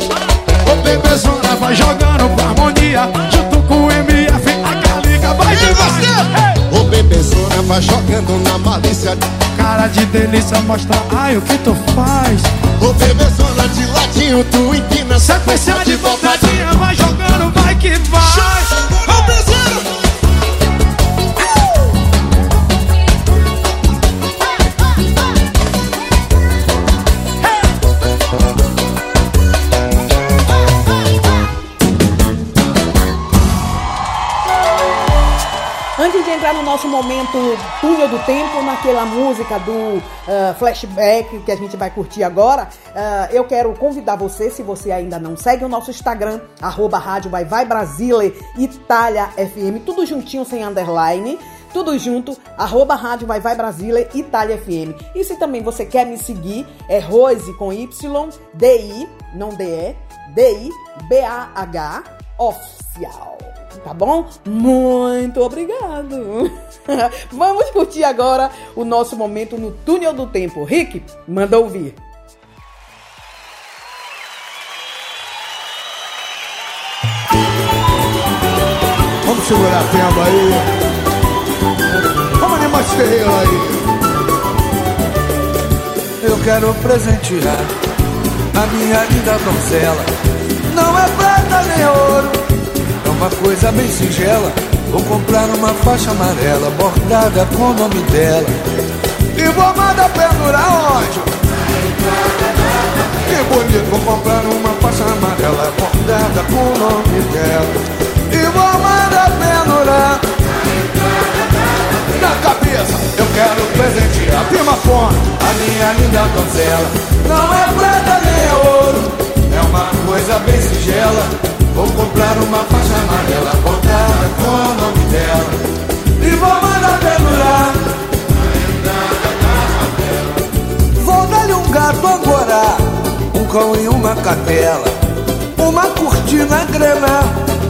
Ô bebezona vai jogando com harmonia. Junto com o MF, a Galiga vai que vai. Ô bebezona vai jogando na malícia. Cara de delícia, mostra aí o que tu faz. Ô bebezona de ladinho, tu empina Sequência de botadinha, vai jogando, vai que vai. Nosso momento túnel do tempo, naquela música do ah, flashback que a gente vai curtir agora, ah, eu quero convidar você, se você ainda não segue o nosso Instagram, arroba rádio vai vai Brasile, Itália FM, tudo juntinho sem underline. tudo junto, arroba Rádio Vai Vai Brasília, Itália FM. E se também você quer me seguir, é Rose com Y, D-I, não D-E, D-I-B-A-H, oficial. Tá bom? Muito obrigado. Vamos curtir agora o nosso momento no túnel do tempo. Rick, manda ouvir. Vamos segurar a tempo aí. Vamos animar esse terreiro aí. Eu quero presentear a minha linda donzela. Não é prata nem ouro, uma coisa bem singela. Vou comprar uma faixa amarela bordada com o nome dela. E vou mandar pendurar onde? Que bonito, vou comprar uma faixa amarela bordada com o nome dela. E vou mandar pendurar na cabeça. Eu quero presentear Prima Fone, a minha linda donzela. Não é prata nem ouro, é uma coisa bem singela. Vou comprar uma faixa amarela bordada com o nome dela. E vou mandar pendurar. Vou dar-lhe um gato agora, um cão e uma cadela. Uma cortina grana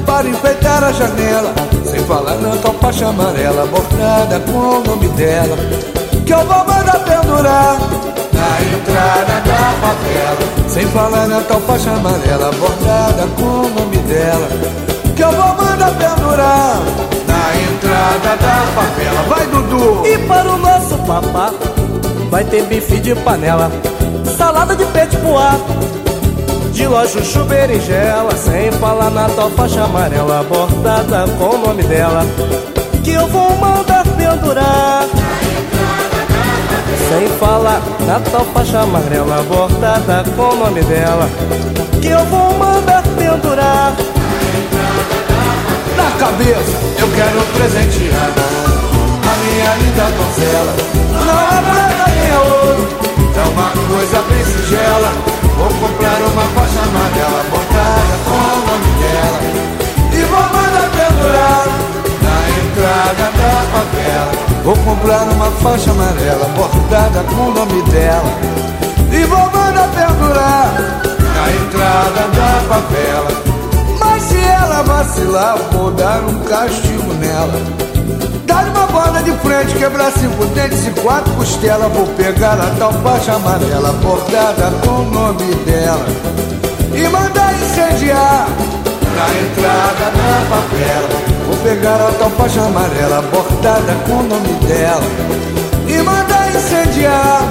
para enfeitar a janela. Sem falar na faixa amarela bordada com o nome dela. Que eu vou mandar pendurar na entrada da favela. Sem falar na tal faixa amarela bordada com o nome dela. Que eu vou mandar pendurar na entrada da favela. Vai, Dudu! E para o nosso papá vai ter bife de panela, salada de peixe poá, de loja chuchu sem falar na tal faixa amarela bordada com o nome dela, que eu vou mandar pendurar. Sem falar na tal faixa amarela bordada com o nome dela, que eu vou mandar pendurar. Na cabeça eu quero presentear a minha linda donzela. Não é prata nem é ouro, é uma coisa bem singela. Vou comprar uma faixa amarela bordada com o nome dela. E vou mandar pendurar na entrada da favela. Vou comprar uma faixa amarela bordada com o nome dela. E vou mandar pendurar na entrada da favela. Mas se ela vacilar, vou dar um castigo nela. Dar uma bola de frente, quebrar cinco dentes e quatro costelas. Vou pegar a tal faixa amarela bordada com o nome dela. E mandar incendiar na entrada da favela. Pegar a tal faixa amarela bordada com o nome dela. E mandar incendiar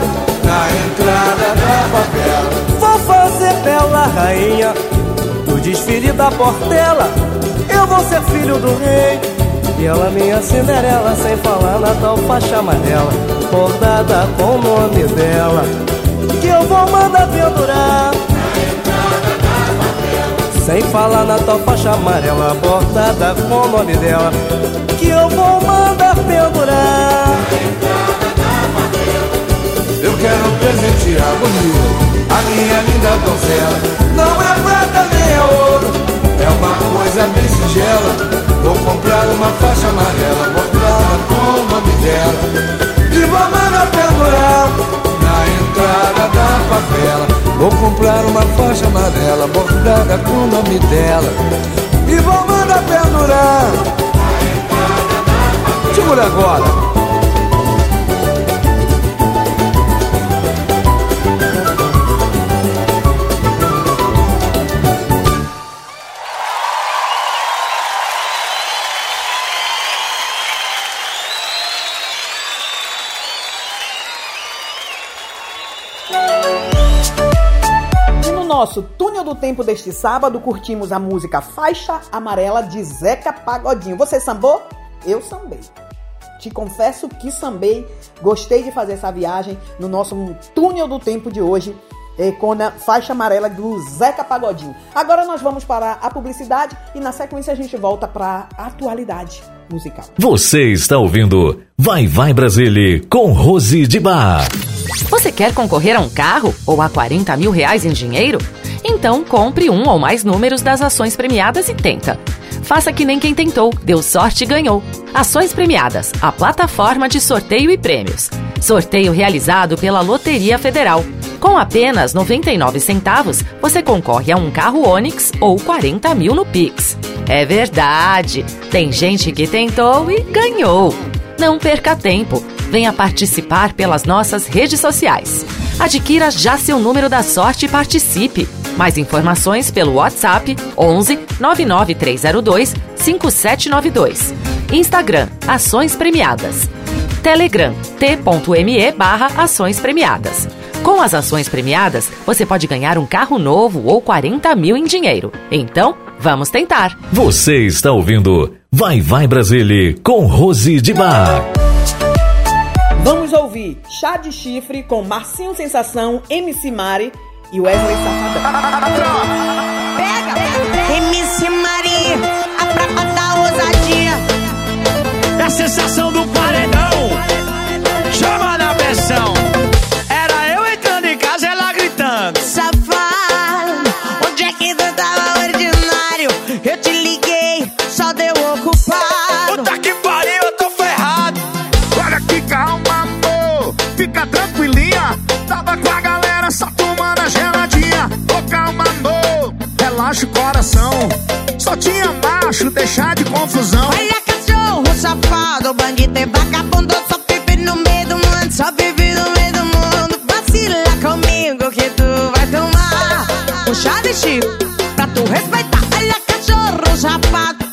na entrada da favela. Vou fazer bela rainha do desfile da Portela. Eu vou ser filho do rei e ela minha Cinderela, sem falar na tal faixa amarela, bordada com o nome dela. Que eu vou mandar pendurar. Sem falar na tal faixa amarela, bordada com o nome dela. Que eu vou mandar pendurar. Eu quero presentear bonito a minha linda donzela. Não é prata nem é ouro, é uma coisa bem singela. Vou comprar uma faixa amarela bordada com o nome dela. E vou mandar pendurar entrada da favela. Vou comprar uma faixa amarela bordada com o nome dela. E vou mandar pendurar. Segura agora. Nosso túnel do tempo deste sábado, curtimos a música Faixa Amarela de Zeca Pagodinho. Você sambou? Eu sambei. Te confesso que sambei, gostei de fazer essa viagem no nosso túnel do tempo de hoje com a faixa amarela do Zeca Pagodinho. Agora nós vamos para a publicidade e na sequência a gente volta para a atualidade musical. Você está ouvindo Vai Vai Brasília com Rose de Bar. Você quer concorrer a um carro ou a 40 mil reais em dinheiro? Então compre um ou mais números das ações premiadas e tenta. Faça que nem quem tentou, deu sorte e ganhou. Ações premiadas, a plataforma de sorteio e prêmios. Sorteio realizado pela Loteria Federal. Com apenas 99 centavos, você concorre a um carro Onix ou 40 mil no Pix. É verdade! Tem gente que tentou e ganhou. Não perca tempo. Venha participar pelas nossas redes sociais. Adquira já seu número da sorte e participe. Mais informações pelo WhatsApp 11 99302 5792. Instagram Ações Premiadas. Telegram t.me barra Ações Premiadas. Com as ações premiadas, você pode ganhar um carro novo ou 40 mil em dinheiro. Então, vamos tentar. Você está ouvindo Vai Vai Brasília com Rose de Bar. Vamos ouvir Chá de Chifre com Marcinho Sensação, MC Mari e Wesley Safadão. MC Maria, a prova da ousadia. É a sensação do Coração. Só tinha macho, deixar de confusão. Olha cachorro safado, bandido e vagabundo. Só vive no meio do mundo, só vive no meio do mundo. Vacila comigo que tu vai tomar. Chá de chifre pra tu respeitar. Olha cachorro safado,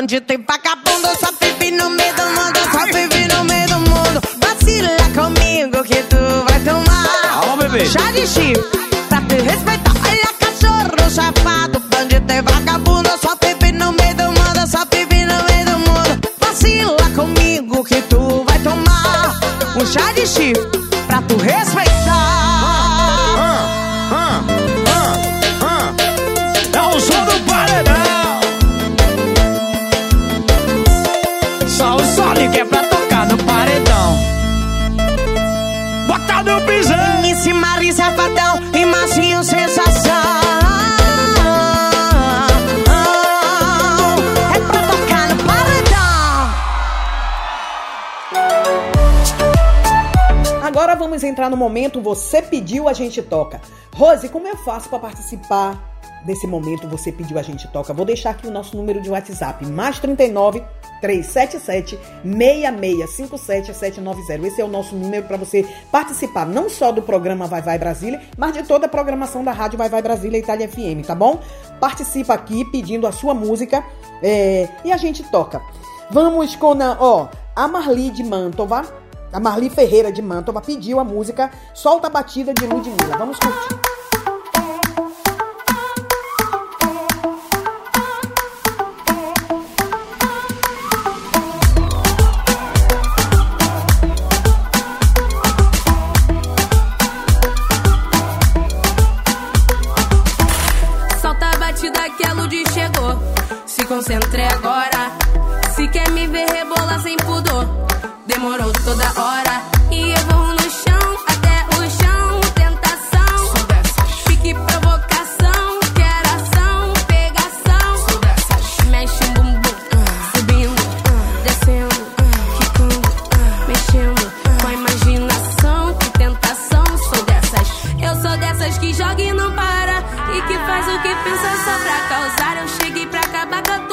bandido e vagabundo Só momento Você Pediu, a gente toca. Rose, como eu faço para participar desse momento Você Pediu, a gente toca? Vou deixar aqui o nosso número de WhatsApp, mais 39 377 6657 790. Esse é o nosso número para você participar não só do programa Vai Vai Brasília, mas de toda a programação da Rádio Vai Vai Brasília Itália FM, tá bom? Participa aqui pedindo a sua música é, e a gente toca. Vamos com a, ó, a Marli de Mantova. A Marli Ferreira de Mantova pediu a música Solta a Batida de Ludmilla. Vamos curtir. Cheguei pra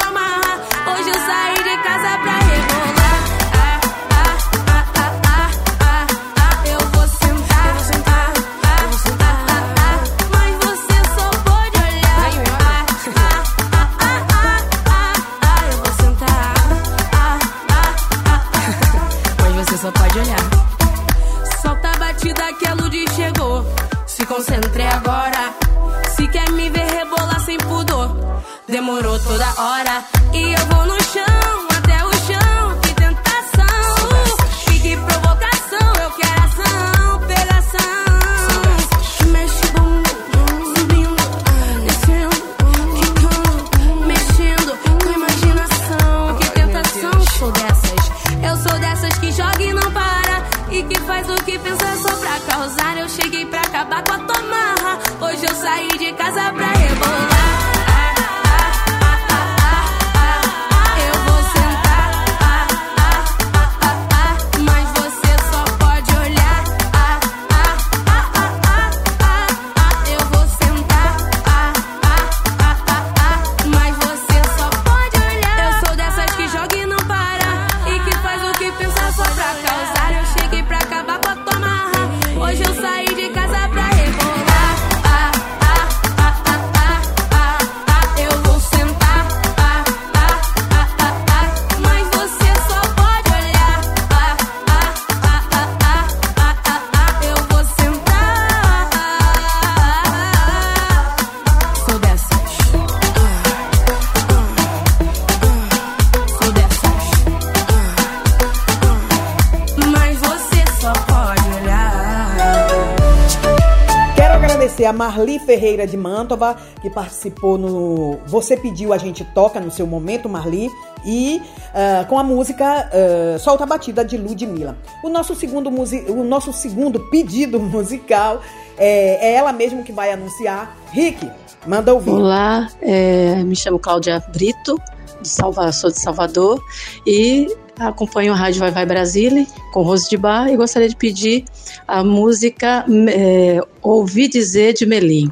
Marli Ferreira de Mantova, que participou no Você Pediu, a gente toca no seu momento, Marli, e ah, com a música ah, Solta a Batida de Ludmilla. O nosso segundo, o nosso segundo pedido musical é, é ela mesma que vai anunciar. Rick, manda ouvir. Olá, é, me chamo Cláudia Brito, de Salva, sou de Salvador e acompanho a Rádio Vai Vai Brasília com Rose de Bar e gostaria de pedir a música é, Ouvi Dizer de Melim.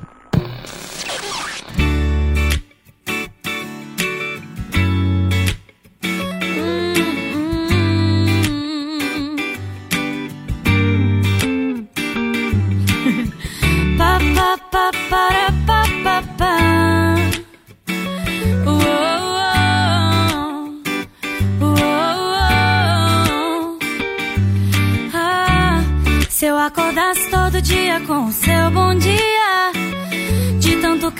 Se eu acordasse todo dia com o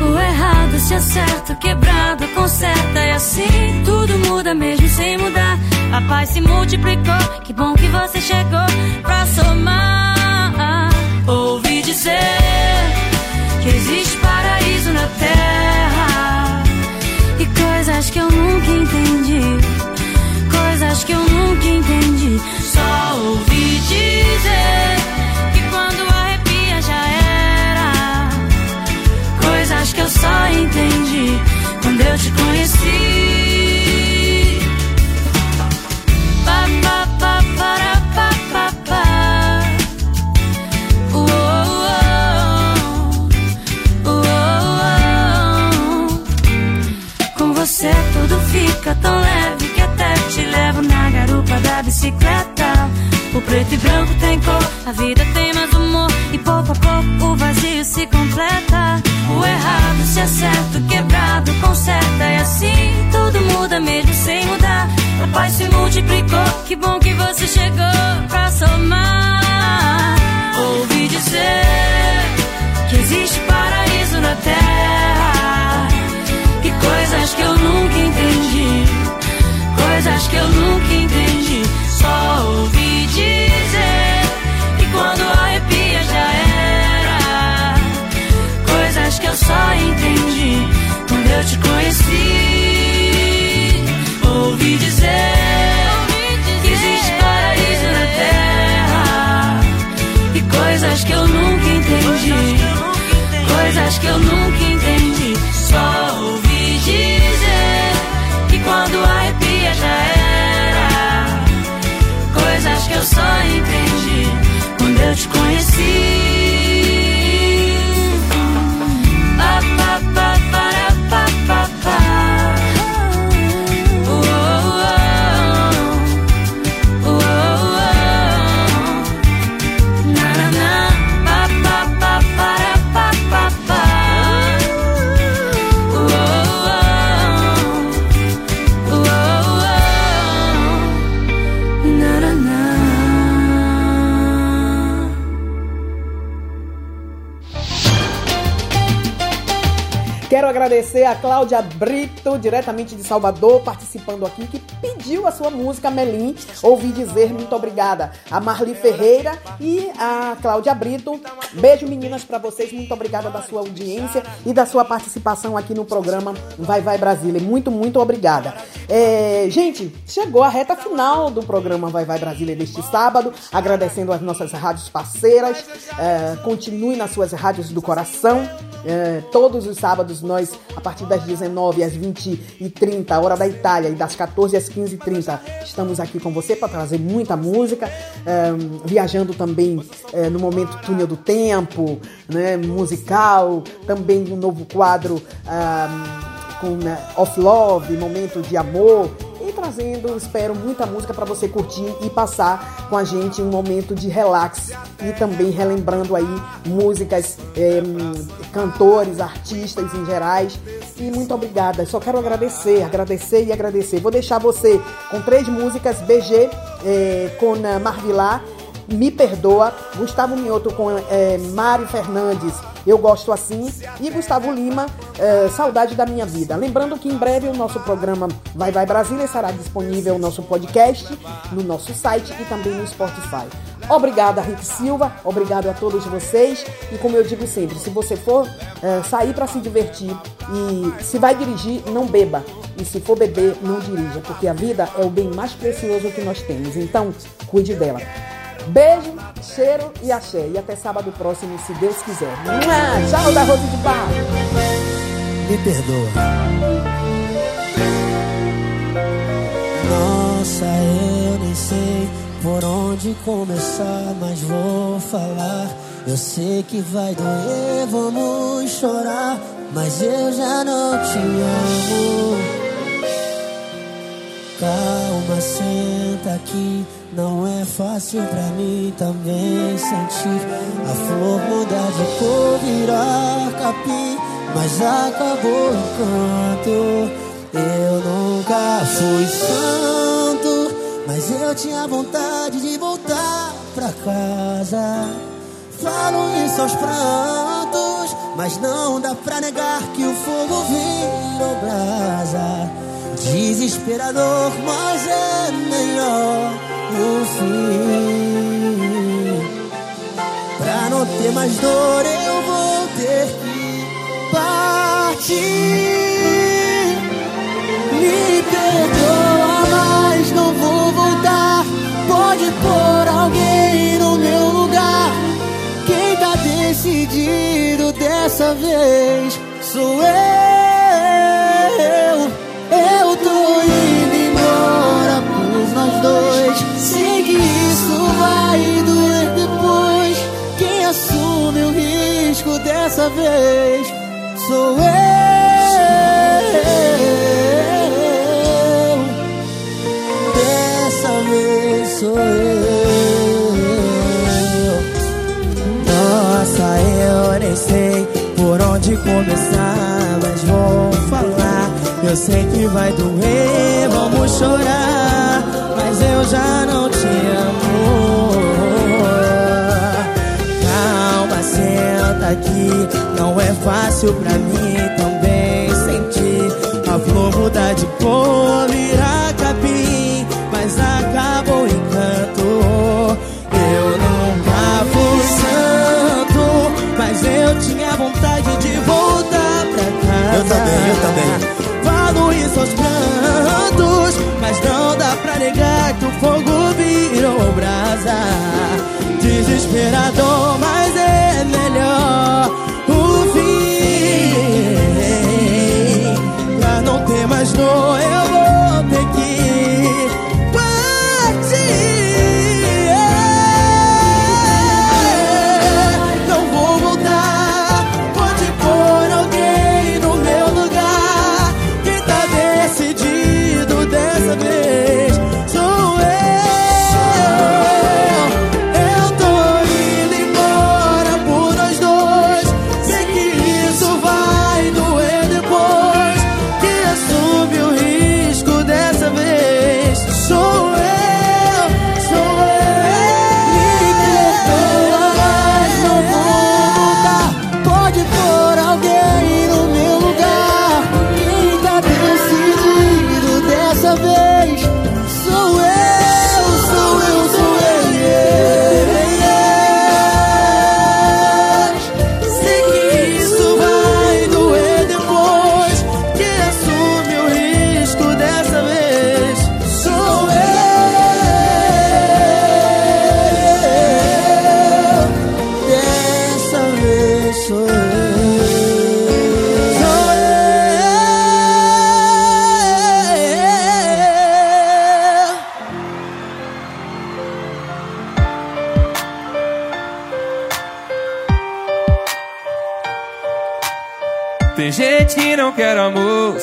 O errado se acerta, o quebrado conserta. E assim tudo muda mesmo sem mudar. A paz se multiplicou, que bom que você chegou pra somar. Ouvi dizer que existe paraíso na terra e coisas que eu nunca entendi, coisas que eu nunca entendi. Só ouvi dizer eu só entendi quando eu te conheci. Pa, pa, pa, para, pa, pa, pa. Com você tudo fica tão leve que até te levo na garupa da bicicleta. O preto e branco tem cor, a vida tem mais humor. E pouco a pouco o vazio se completa. O errado se acerta, o quebrado conserta. E assim tudo muda mesmo sem mudar. A paz se multiplicou, que bom que você chegou pra somar. Ouvi dizer que existe paraíso na terra. E coisas que eu nunca entendi. Coisas que eu nunca entendi. Só ouvi dizer só entendi quando eu te conheci. Ouvi dizer que existe paraíso na terra. E coisas que eu nunca entendi. Coisas que eu nunca entendi. Só ouvi dizer que quando arrepia já era. Coisas que eu só entendi te conheci. Pa, pa, agradecer a Cláudia Brito, diretamente de Salvador, participando aqui, que pediu a sua música Melim. Ouvi dizer muito obrigada. A Marli Ferreira e a Cláudia Brito. Beijo, meninas, pra vocês. Muito obrigada da sua audiência e da sua participação aqui no programa Vai Vai Brasília. Muito, muito obrigada. É, gente, chegou a reta final do programa Vai Vai Brasília deste sábado. Agradecendo as nossas rádios parceiras. É, continue nas suas rádios do coração. É, todos os sábados, nós, a partir das 19 às 20 e 30, hora da Itália, e das 14 às 15 e 30, estamos aqui com você para trazer muita música, é, viajando também é, no momento Túnel do Tempo, né, musical, também um novo quadro ah, com né, Off Love, momento de amor, e trazendo, espero, muita música para você curtir e passar com a gente um momento de relax e também relembrando aí músicas, eh, cantores, artistas em gerais. E muito obrigada. Só quero agradecer, agradecer e agradecer. Vou deixar você com três músicas: BG eh, com eh, Marvilá. Me Perdoa, Gustavo Mioto com eh, Mário Fernandes, Eu Gosto Assim, e Gustavo Lima, eh, Saudade da Minha Vida. Lembrando que em breve o nosso programa Vai Vai Brasília estará disponível no nosso podcast, no nosso site e também no Spotify. Obrigada, Rick Silva, obrigado a todos vocês. E como eu digo sempre, se você for eh, sair para se divertir e se vai dirigir, não beba. E se for beber, não dirija, porque a vida é o bem mais precioso que nós temos. Então, cuide dela. Beijo, cheiro e axé. E até sábado próximo, se Deus quiser. Tchau da Rose de Barra. Me perdoa. Nossa, eu nem sei por onde começar, mas vou falar. Eu sei que vai doer, vamos chorar, mas eu já não te amo. Calma, senta aqui. Não é fácil pra mim também sentir a flor mudar de cor, virar capim, mas acabou o canto. Eu nunca fui santo, mas eu tinha vontade de voltar pra casa. Falo isso aos prantos, mas não dá pra negar que o fogo virou brasa. Desesperador, mas é melhor o fim. Pra não ter mais dor, eu vou ter que partir. Me perdoa, mas não vou voltar. Pode pôr alguém no meu lugar. Quem tá decidido dessa vez sou eu. Dessa vez sou eu. Dessa vez sou eu. Nossa, eu nem sei por onde começar, mas vou falar. Eu sei que vai doer, vamos chorar, mas eu já não senta aqui, não é fácil pra mim também sentir a flor mudar de cor, virar capim, mas acabou o encanto. Eu nunca fui santo, mas eu tinha vontade de voltar pra casa. Eu também, eu também. Falo isso aos prantos, mas não dá pra negar que o fogo virou brasa. Desesperador, mas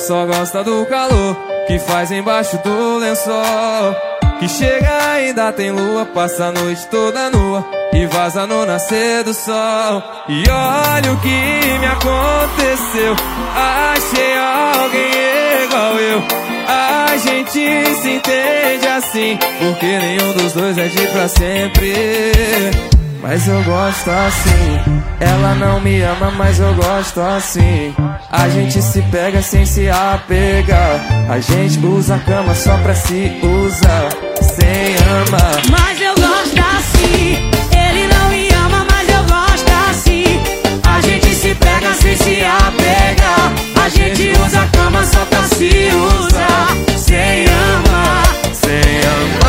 só gosta do calor que faz embaixo do lençol. Que chega ainda tem lua, passa a noite toda nua e vaza no nascer do sol. E olha o que me aconteceu, achei alguém igual eu. A gente se entende assim, porque nenhum dos dois é de pra sempre. Mas eu gosto assim. Ela não me ama, mas eu gosto assim. A gente se pega sem se apegar. A gente usa a cama só pra se usar, sem amar. Mas eu gosto assim. Ele não me ama, mas eu gosto assim. A gente se pega sem se apegar. A gente usa a cama só pra se usar. Sem amar. Sem amar.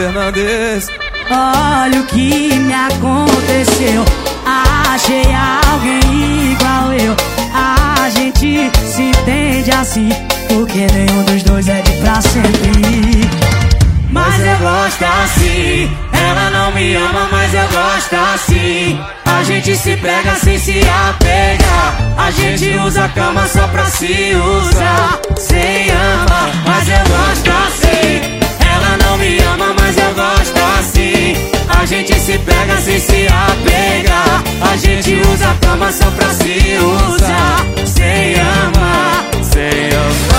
Fernandes. Olha o que me aconteceu. Achei alguém igual eu. A gente se entende assim. Porque nenhum dos dois é de pra sempre. Mas eu gosto assim. Ela não me ama, mas eu gosto assim. A gente se pega sem se apegar. A gente usa a cama só pra se usar. Sem amar, mas eu gosto assim. Gente se pega sem se apegar. A gente usa a cama só pra se usar. Sem amar, sem amar.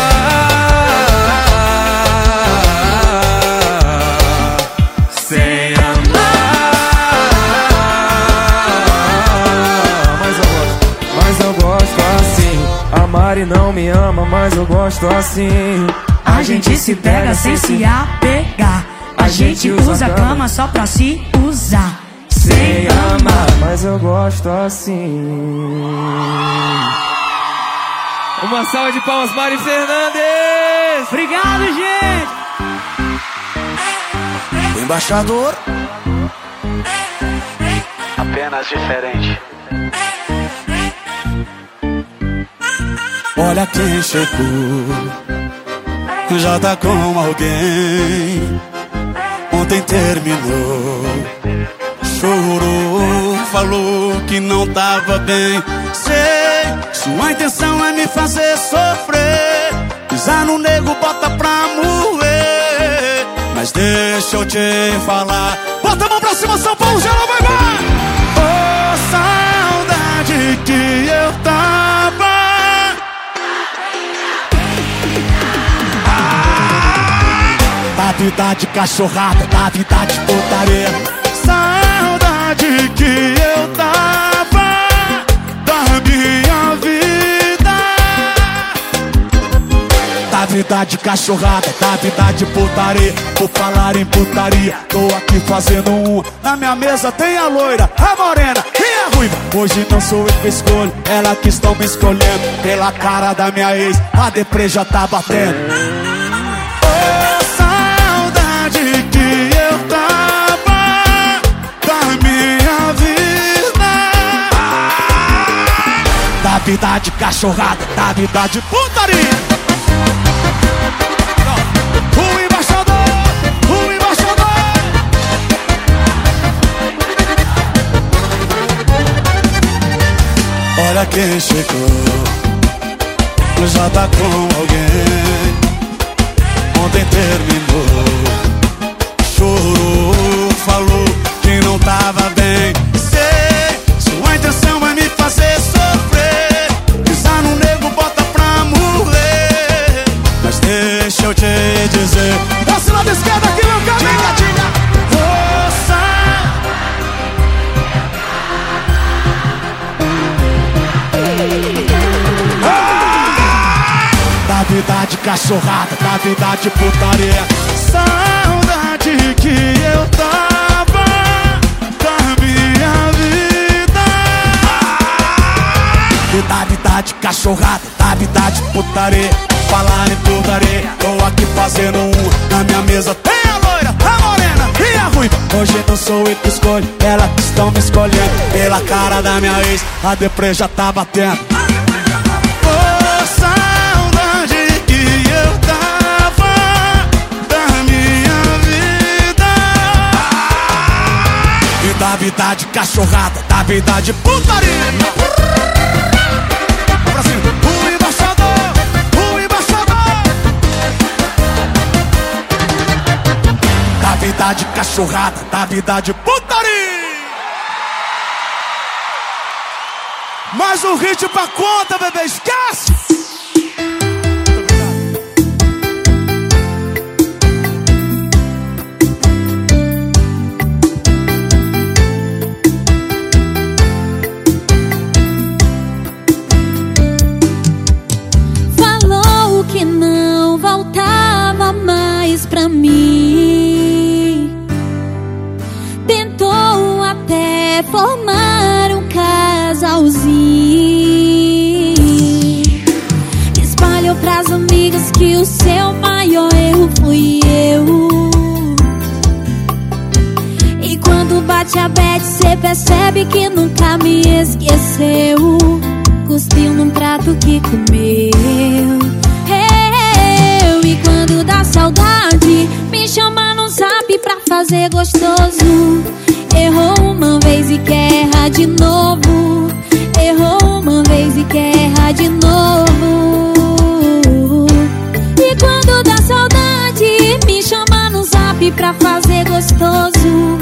sem Mas eu gosto, mas eu gosto assim. A Mari não me ama, mas eu gosto assim. A gente se pega sem se apegar. A gente usa a cama só pra se usar. sem amar, mas eu gosto assim. Uma salva de palmas, Mari Fernandes! Obrigado, gente! O embaixador. Apenas diferente. Olha quem chegou. Já tá com alguém. Ontem terminou. Chorou, falou que não tava bem. Sei, sua intenção é me fazer sofrer. Pisar no nego, bota pra moer. Mas deixa eu te falar. Bota a mão pra cima, São Paulo, geral vai vai! Ô, saudade que eu tava. Vida de cachorrada, da vida de putaria. Saudade que eu tava Da minha vida. Da vida de cachorrada, da vida de putaria. Por falar em putaria, tô aqui fazendo um. Na minha mesa tem a loira, a morena e a ruiva. Hoje não sou eu que escolho, ela que estão me escolhendo. Pela cara da minha ex, a deprê já tá batendo vida de cachorrada, da vida de putaria. O embaixador, o embaixador. Olha quem chegou, já tá com alguém ontem terminou. Chorou, cachorrada, da vida de putaria. Saudade que eu tava da minha vida. Da vida de cachorrada, da vida de putaria. Falar em putaria, tô aqui fazendo um Na minha mesa. Tem a loira, a morena e a ruiva. Hoje não sou eu que escolho, elas estão me escolhendo. Pela cara da minha ex, a deprê já tá batendo vida de cachorrada, da vida de putaria. O embaixador, o embaixador. Da vida de cachorrada, da vida de putaria. Mais um hit pra conta, bebê, esquece! Mim. Tentou até formar um casalzinho. Espalhou pras amigas que o seu maior erro fui eu. E quando bate a bad, cê percebe que nunca me esqueceu. Cuspiu num prato que comeu. Eu, e quando dá saudade, me chama no zap pra fazer gostoso. Errou uma vez e quer errar de novo. Errou uma vez e quer errar de novo. E quando dá saudade, me chama no zap pra fazer gostoso.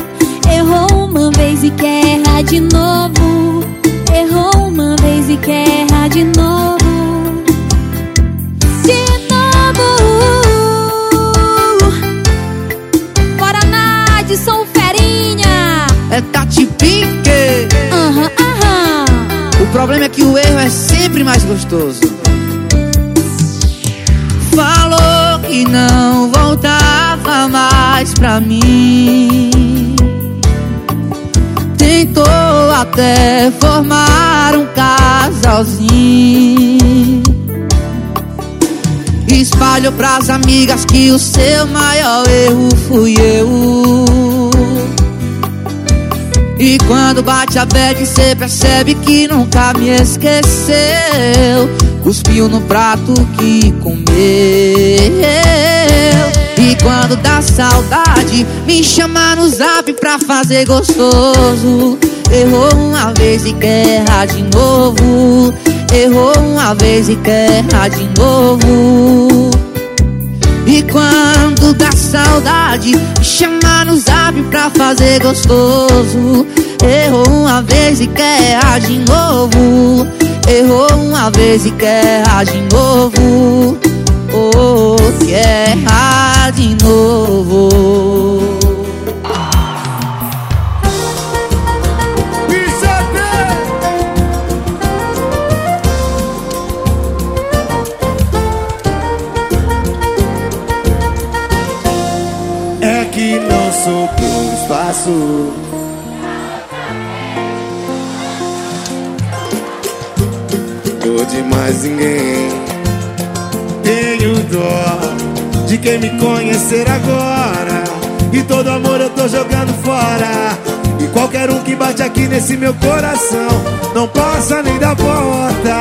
Errou uma vez e quer errar de novo. Errou uma vez e quer errar de novo. Problema é que o erro é sempre mais gostoso. Falou que não voltava mais pra mim. Tentou até formar um casalzinho. Espalhou pras amigas que o seu maior erro fui eu. E quando bate a bad, cê percebe que nunca me esqueceu. Cuspiu no prato que comeu. E quando dá saudade, me chama no zap pra fazer gostoso. Errou uma vez e quer de novo. Errou uma vez e quer de novo. E quando dá saudade, chama no zap pra fazer gostoso. Errou uma vez e quer de novo. Errou uma vez e quer de novo. Oh, quer de novo. Espaço. Dou de mais ninguém. Tenho dó de quem me conhecer agora. E todo amor eu tô jogando fora. E qualquer um que bate aqui nesse meu coração não passa nem da porta.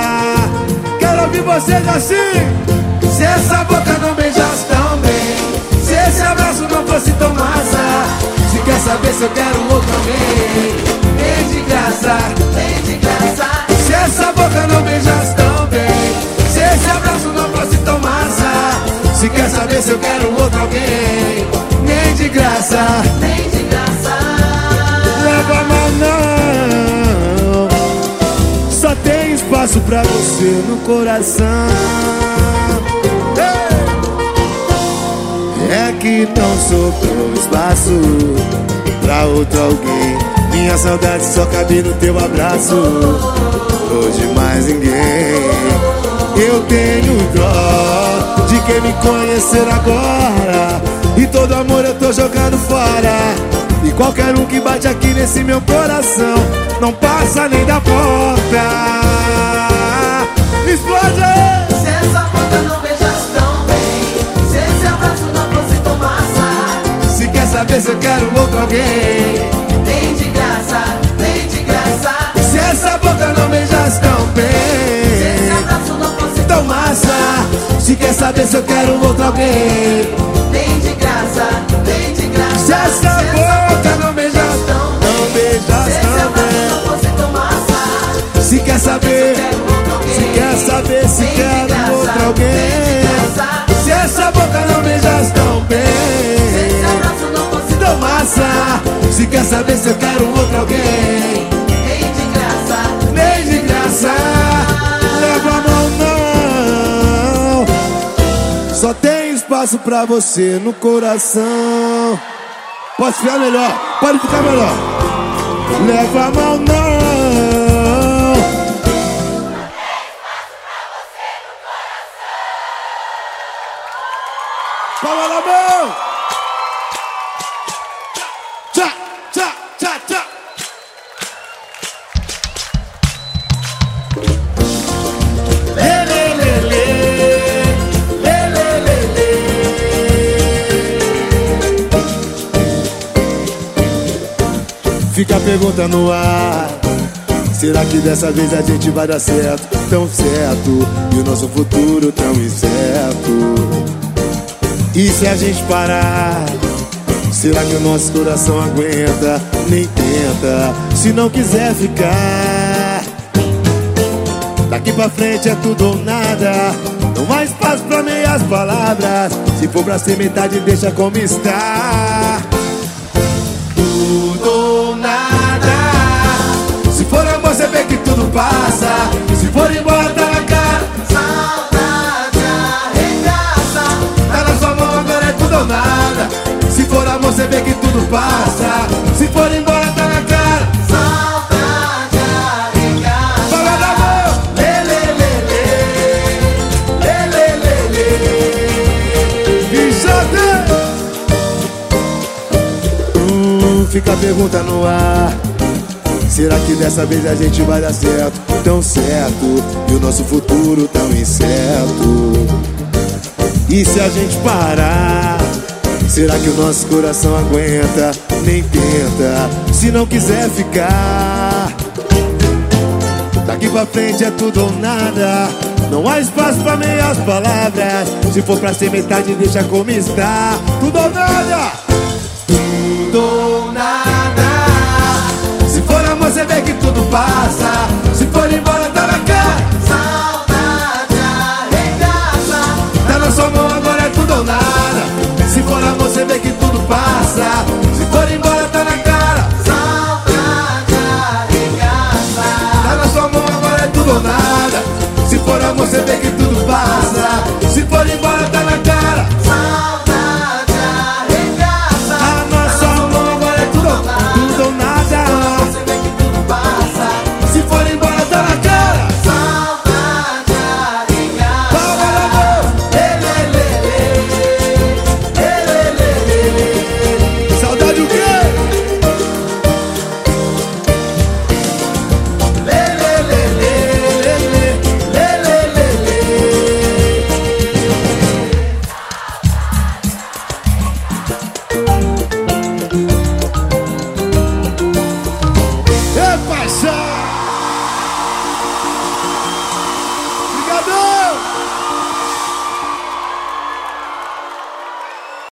Quero ouvir vocês assim. Se essa boca não beijasse tão bem, se esse abraço não fosse tão massa, quer saber se eu quero outro alguém, vem de graça, vem de graça. Se essa boca não beijasse tão bem, se esse abraço não fosse tão massa, se quer saber se eu quero outro alguém, nem de graça, nem de graça. Leva mais não, só tem espaço pra você no coração. É que não sobrou espaço pra outro alguém. Minha saudade só cabe no teu abraço. Hoje mais ninguém. Eu tenho dó de quem me conhecer agora. E todo amor eu tô jogando fora. E qualquer um que bate aqui nesse meu coração não passa nem da porta. Explode! Saber se eu quero outro alguém. vem de graça, vem de graça. Se essa boca não beijasse tão Se esse bem, abraço não fosse tão massa. Se quer saber se eu quero outro alguém. vem de graça, vem de graça. Se essa boca não beijasse, não beijasse quer saber, se quer saber se quero outro alguém. Se essa boca não beijasse quer saber se eu quero outro alguém. Nem de graça, nem de graça. Leva a mão, não. Só tem espaço pra você no coração. Pode ficar melhor, pode ficar melhor. Leva a mão, não. Fica a pergunta no ar. Será que dessa vez a gente vai dar certo? Tão certo. E o nosso futuro tão incerto. E se a gente parar? Será que o nosso coração aguenta? Nem tenta, se não quiser ficar. Daqui pra frente é tudo ou nada. Não há espaço pra meias palavras. Se for pra ser metade, deixa como está. Você vê que tudo passa. Se for embora, tá na cara. Saudade arregaça. Fala da mão. Lê, lê, lê, lê. Hum, fica a pergunta no ar. Será que dessa vez a gente vai dar certo? Tão certo, e o nosso futuro tão incerto. E se a gente parar? Será que o nosso coração aguenta? Nem tenta, se não quiser ficar. Daqui pra frente é tudo ou nada. Não há espaço pra meias palavras. Se for pra ser metade, deixa como está. Tudo ou nada! Tudo ou nada. Se for amor, você vê que tudo passa. Se for embora, casa